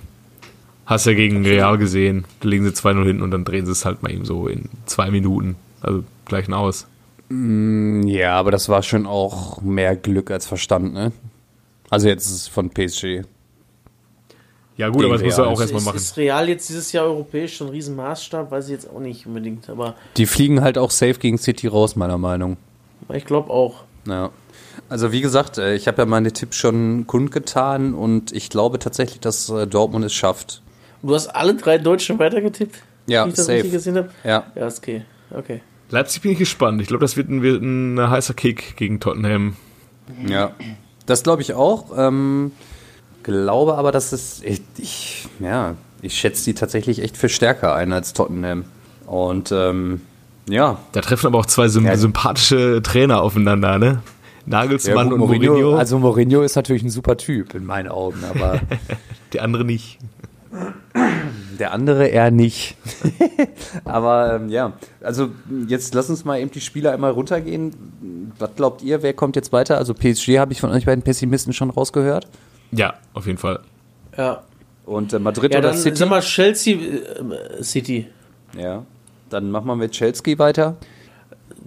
Hast ja gegen Real gesehen. Da liegen sie 2-0 hinten und dann drehen sie es halt mal eben so in zwei Minuten. Also gleichen aus. Ja, aber das war schon auch mehr Glück als Verstand, ne? Also jetzt ist es von PSG. Ja gut, aber das muss er auch erstmal machen. ist Real jetzt dieses Jahr europäisch schon ein Riesenmaßstab? Weiß ich jetzt auch nicht unbedingt, aber Die fliegen halt auch safe gegen City raus, meiner Meinung. ich glaube auch. Ja. Also wie gesagt, äh, ich habe ja meine Tipps schon kundgetan und ich glaube tatsächlich, dass äh, Dortmund es schafft. Und du hast alle drei Deutschen weitergetippt? Ja, wie ich das safe. richtig gesehen habe? Ja. Ja, ist okay. Okay. Leipzig bin ich gespannt. Ich glaube, das wird ein, wird ein heißer Kick gegen Tottenham. Ja. Das glaube ich auch. Ähm, glaube aber, dass es. Ich, ich, ja, ich schätze die tatsächlich echt für stärker ein als Tottenham. Und ähm, ja. Da treffen aber auch zwei sym Ja. sympathische Trainer aufeinander, ne? Nagelsmann gut, und Mourinho. Also Mourinho ist natürlich ein super Typ in meinen Augen, aber der andere nicht. der andere eher nicht. aber ähm, ja, also jetzt lass uns mal eben die Spieler einmal runtergehen. Was glaubt ihr, wer kommt jetzt weiter? Also PSG habe ich von euch beiden Pessimisten schon rausgehört. Ja, auf jeden Fall. Ja. Und äh, Madrid Ja, oder dann City? sag mal Chelsea äh, City. Ja. Dann machen wir mit Chelsea weiter.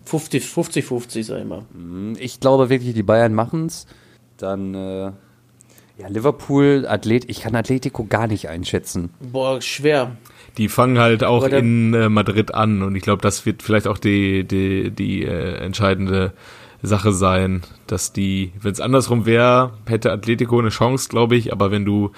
50, 50, 50, sag ich mal. Ich glaube wirklich, die Bayern machen's. Dann, äh, ja, Liverpool, Athlet, ich kann Atletico gar nicht einschätzen. Boah, schwer. Die fangen halt auch in äh, Madrid an und ich glaube, das wird vielleicht auch die, die, die äh, entscheidende Sache sein, dass die, wenn es andersrum wäre, hätte Atletico eine Chance, glaube ich, aber wenn du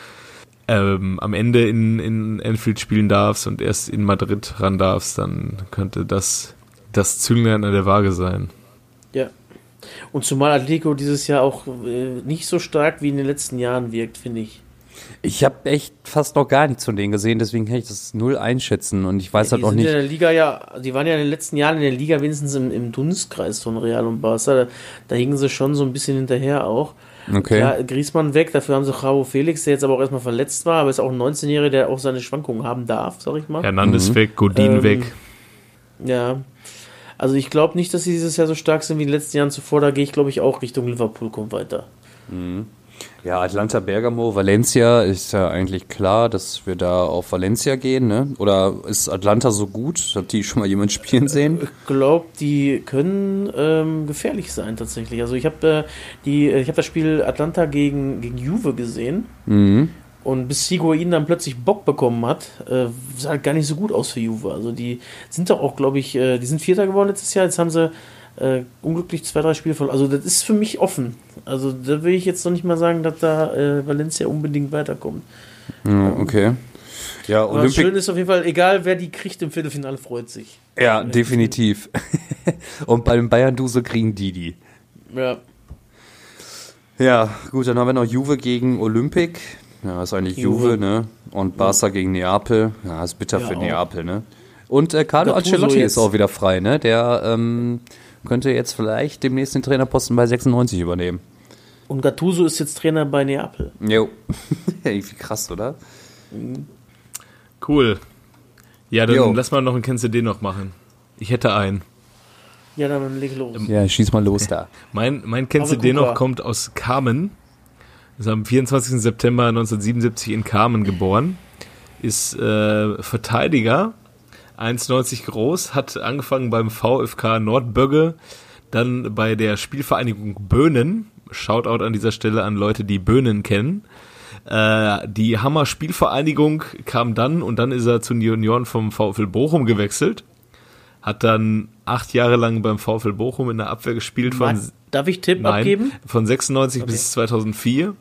ähm, am Ende in, in Anfield spielen darfst und erst in Madrid ran darfst, dann könnte das das Zünglein an der Waage sein. Ja. Und zumal Atletico dieses Jahr auch äh, nicht so stark wie in den letzten Jahren wirkt, finde ich. Ich habe echt fast noch gar nichts von denen gesehen, deswegen kann ich das null einschätzen und ich weiß die halt auch sind nicht. in der Liga ja, die waren ja in den letzten Jahren in der Liga wenigstens im, im Dunstkreis von Real und Barca. Da, da hingen sie schon so ein bisschen hinterher auch. Okay. Ja, Griezmann weg, dafür haben sie Javo Felix, der jetzt aber auch erstmal verletzt war, aber ist auch ein 19-Jähriger, der auch seine Schwankungen haben darf, sag ich mal. Hernandez weg, Godin Ähm, weg. Ja. Also ich glaube nicht, dass sie dieses Jahr so stark sind wie in den letzten Jahren zuvor. Da gehe ich, glaube ich, auch Richtung Liverpool kommt weiter. Ja, Atlanta, Bergamo, Valencia ist ja eigentlich klar, dass wir da auf Valencia gehen, ne? Oder ist Atlanta so gut? Hat die schon mal jemand spielen sehen? Ich glaube, die können ähm, gefährlich sein tatsächlich. Also ich habe äh, die, ich habe das Spiel Atlanta gegen gegen Juve gesehen Mhm. und bis Higuain dann plötzlich Bock bekommen hat, äh, sah halt gar nicht so gut aus für Juve. Also die sind doch auch, glaube ich, äh, die sind Vierter geworden letztes Jahr. Jetzt haben sie äh, unglücklich zwei, drei Spiele verloren. Also das ist für mich offen. Also da will ich jetzt noch nicht mal sagen, dass da äh, Valencia unbedingt weiterkommt. Ja, okay. Ja, Aber das Olympic. Schöne ist auf jeden Fall, egal wer die kriegt im Viertelfinale, freut sich. Ja, definitiv. und bei den Bayern-Duse kriegen die die. Ja. Ja, gut, dann haben wir noch Juve gegen Olympic. Ja, ist eigentlich Juve, Juve. ne? Und Barca gegen Neapel. Ja, ist bitter Ja, für auch. Neapel, ne? Und äh, Carlo Gattuso Ancelotti jetzt. ist auch wieder frei, ne? Der ähm, könnte jetzt vielleicht demnächst den Trainerposten bei 96 übernehmen. Und Gattuso ist jetzt Trainer bei Neapel. Jo. Irgendwie krass, oder? Cool. Ja, dann Jo. lass mal noch einen Kennst du den noch machen. Ich hätte einen. Ja, dann leg los. Ja, schieß mal los da. Mein, mein Kennst du den noch kommt aus Carmen. Ist am 24. September 1977 in Carmen geboren. Ist äh, Verteidiger, 1,90 groß, hat angefangen beim VfK Nordbögge, dann bei der Spielvereinigung Böhnen. Shoutout an dieser Stelle an Leute, die Böhnen kennen. Äh, die Hammer Spielvereinigung kam dann und dann ist er zu den Junioren vom VfL Bochum gewechselt. Hat dann acht Jahre lang beim VfL Bochum in der Abwehr gespielt von Darf ich Tipp Nein, abgeben? von 96 bis 2004.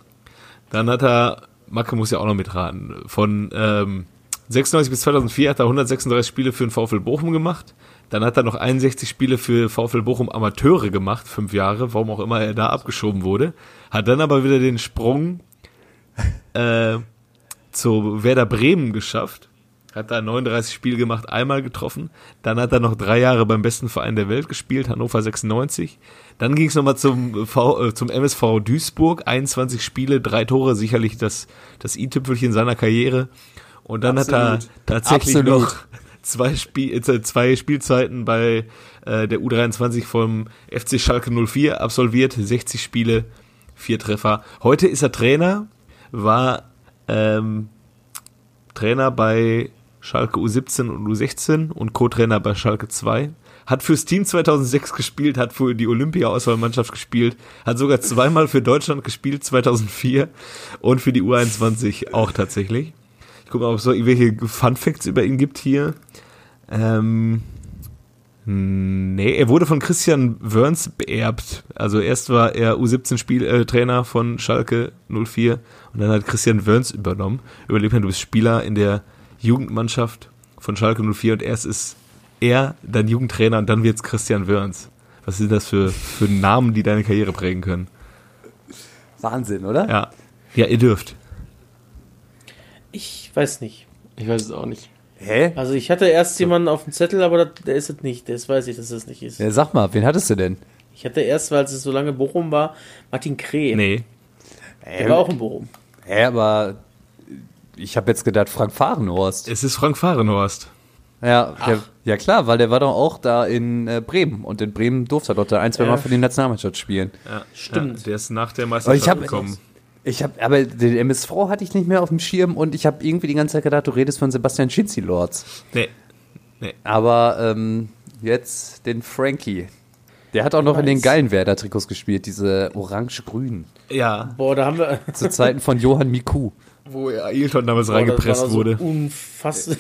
Dann hat er, Macke muss ja auch noch mitraten, von ähm, 96 bis 2004 hat er 136 Spiele für den VfL Bochum gemacht. Dann hat er noch 61 Spiele für VfL Bochum Amateure gemacht, fünf Jahre, warum auch immer er da abgeschoben wurde. Hat dann aber wieder den Sprung äh, zu Werder Bremen geschafft. Hat da 39 Spiele gemacht, einmal getroffen. Dann hat er noch drei Jahre beim besten Verein der Welt gespielt, Hannover 96. Dann ging es nochmal zum, v, äh, zum MSV Duisburg, 21 Spiele, drei Tore, sicherlich das, das i-Tüpfelchen seiner Karriere. Und dann hat er Absolut. tatsächlich Absolut. noch zwei, Spiel, äh, zwei Spielzeiten bei äh, der U23 vom FC Schalke 04 absolviert, 60 Spiele, vier Treffer. Heute ist er Trainer, war ähm, Trainer bei Schalke U17 und U16 und Co-Trainer bei Schalke 2. Hat fürs Team 2006 gespielt, hat für die Olympia-Auswahlmannschaft gespielt, hat sogar zweimal für Deutschland gespielt, 2004 und für die U21 auch tatsächlich. Ich gucke mal, ob es so irgendwelche Fun Facts über ihn gibt hier. Ähm, nee, er wurde von Christian Wörns beerbt. Also erst war er U17-Trainer äh, von Schalke 04 und dann hat Christian Wörns übernommen. Überleg mal, du bist Spieler in der Jugendmannschaft von Schalke 04 und erst ist er dein Jugendtrainer und dann wird's Christian Wörns. Was sind das für, für Namen, die deine Karriere prägen können? Wahnsinn, oder? Ja. Ja, ihr dürft. Ich weiß nicht. Ich weiß es auch nicht. Hä? Also ich hatte erst jemanden auf dem Zettel, aber das, der ist es nicht. Das weiß ich, dass es nicht ist. Ja, sag mal, wen hattest du denn? Ich hatte erst, weil es so lange Bochum war, Martin Kreh. Nee. Der war auch in Bochum. Hä, aber ich habe jetzt gedacht, Frank Fahrenhorst. Es ist Frank Fahrenhorst. Ja, der, ja klar, weil der war doch auch da in äh, Bremen und in Bremen durfte er doch da ein, zwei Ja. Mal für die Nationalmannschaft spielen. Ja, Stimmt. Ja, der ist nach der Aber ich Meisterschaft habe gekommen. Ich habe aber den MSV hatte ich nicht mehr auf dem Schirm und ich habe irgendwie die ganze Zeit gedacht, du redest von Sebastian Schinzi Lords. Nee. Nee. Aber ähm, jetzt den Frankie. Der hat auch noch in den Nice. geilen Werder-Trikots gespielt, diese orange-grünen. Ja, Boah, da haben wir. Zu Zeiten von Johann Miku. wo Ailton damals Boah, das war reingepresst doch so wurde. Unfassbar.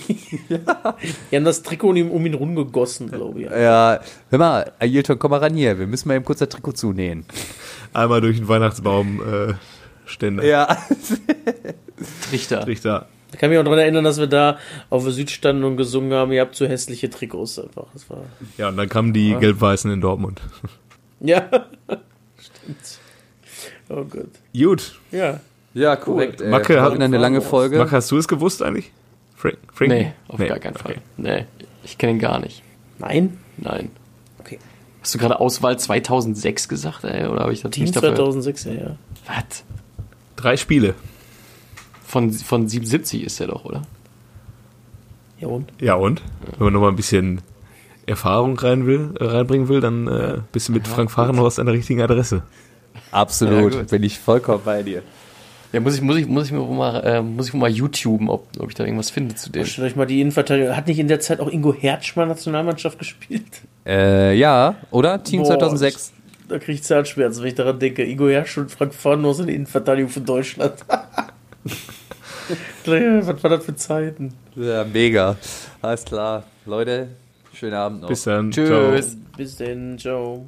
Die haben das Trikot um ihn, um ihn rumgegossen, glaube ich. Ja, hör mal, Ailton, komm mal ran hier. Wir müssen mal eben kurz das Trikot zunähen. Einmal durch den Weihnachtsbaum äh, Ständer. Ja. Trichter. Richter. Ich kann mich auch daran erinnern, dass wir da auf der Süd standen und gesungen haben, ihr habt zu hässliche Trikots einfach. Das war. Ja, und dann kamen die Gelb-Weißen in Dortmund. Ja. Stimmt. Oh Gott. Gut. Ja. Ja, korrekt. Ey. Macke War hat- eine lange Folge. Marc, hast du es gewusst eigentlich? Frank? Frank? Nee, auf gar keinen Fall. Nee, ich kenne ihn gar nicht. Nein? Nein. Okay. Hast du gerade Auswahl 2006 gesagt, ey? Oder habe ich das Team nicht dafür? 2006, ja, ja. Was? Drei Spiele. Von, von 77 ist er doch, oder? Ja und? Ja, und? Wenn man nochmal ein bisschen Erfahrung rein will, äh, reinbringen will, dann äh, bist du mit Frank Fahrenhorst an der richtigen Adresse. Absolut, Ja, bin ich vollkommen bei dir. Ja, muss ich, muss ich, muss ich mir wohl mal, äh, muss ich mal YouTuben, ob, ob ich da irgendwas finde zu dem. Stellt euch mal die Innenverteidigung. Hat nicht in der Zeit auch Ingo Herzschmann Nationalmannschaft gespielt? Äh, ja, oder? Team Boah, 2006. Da kriege ich Zahnschmerzen, wenn ich daran denke. Ingo Herrsch und Frank Farnhaus in der Innenverteidigung für Deutschland. Was war das für Zeiten? Ja, mega. Alles klar. Leute, schönen Abend noch. Bis dann. Tschüss. Bis denn, ciao.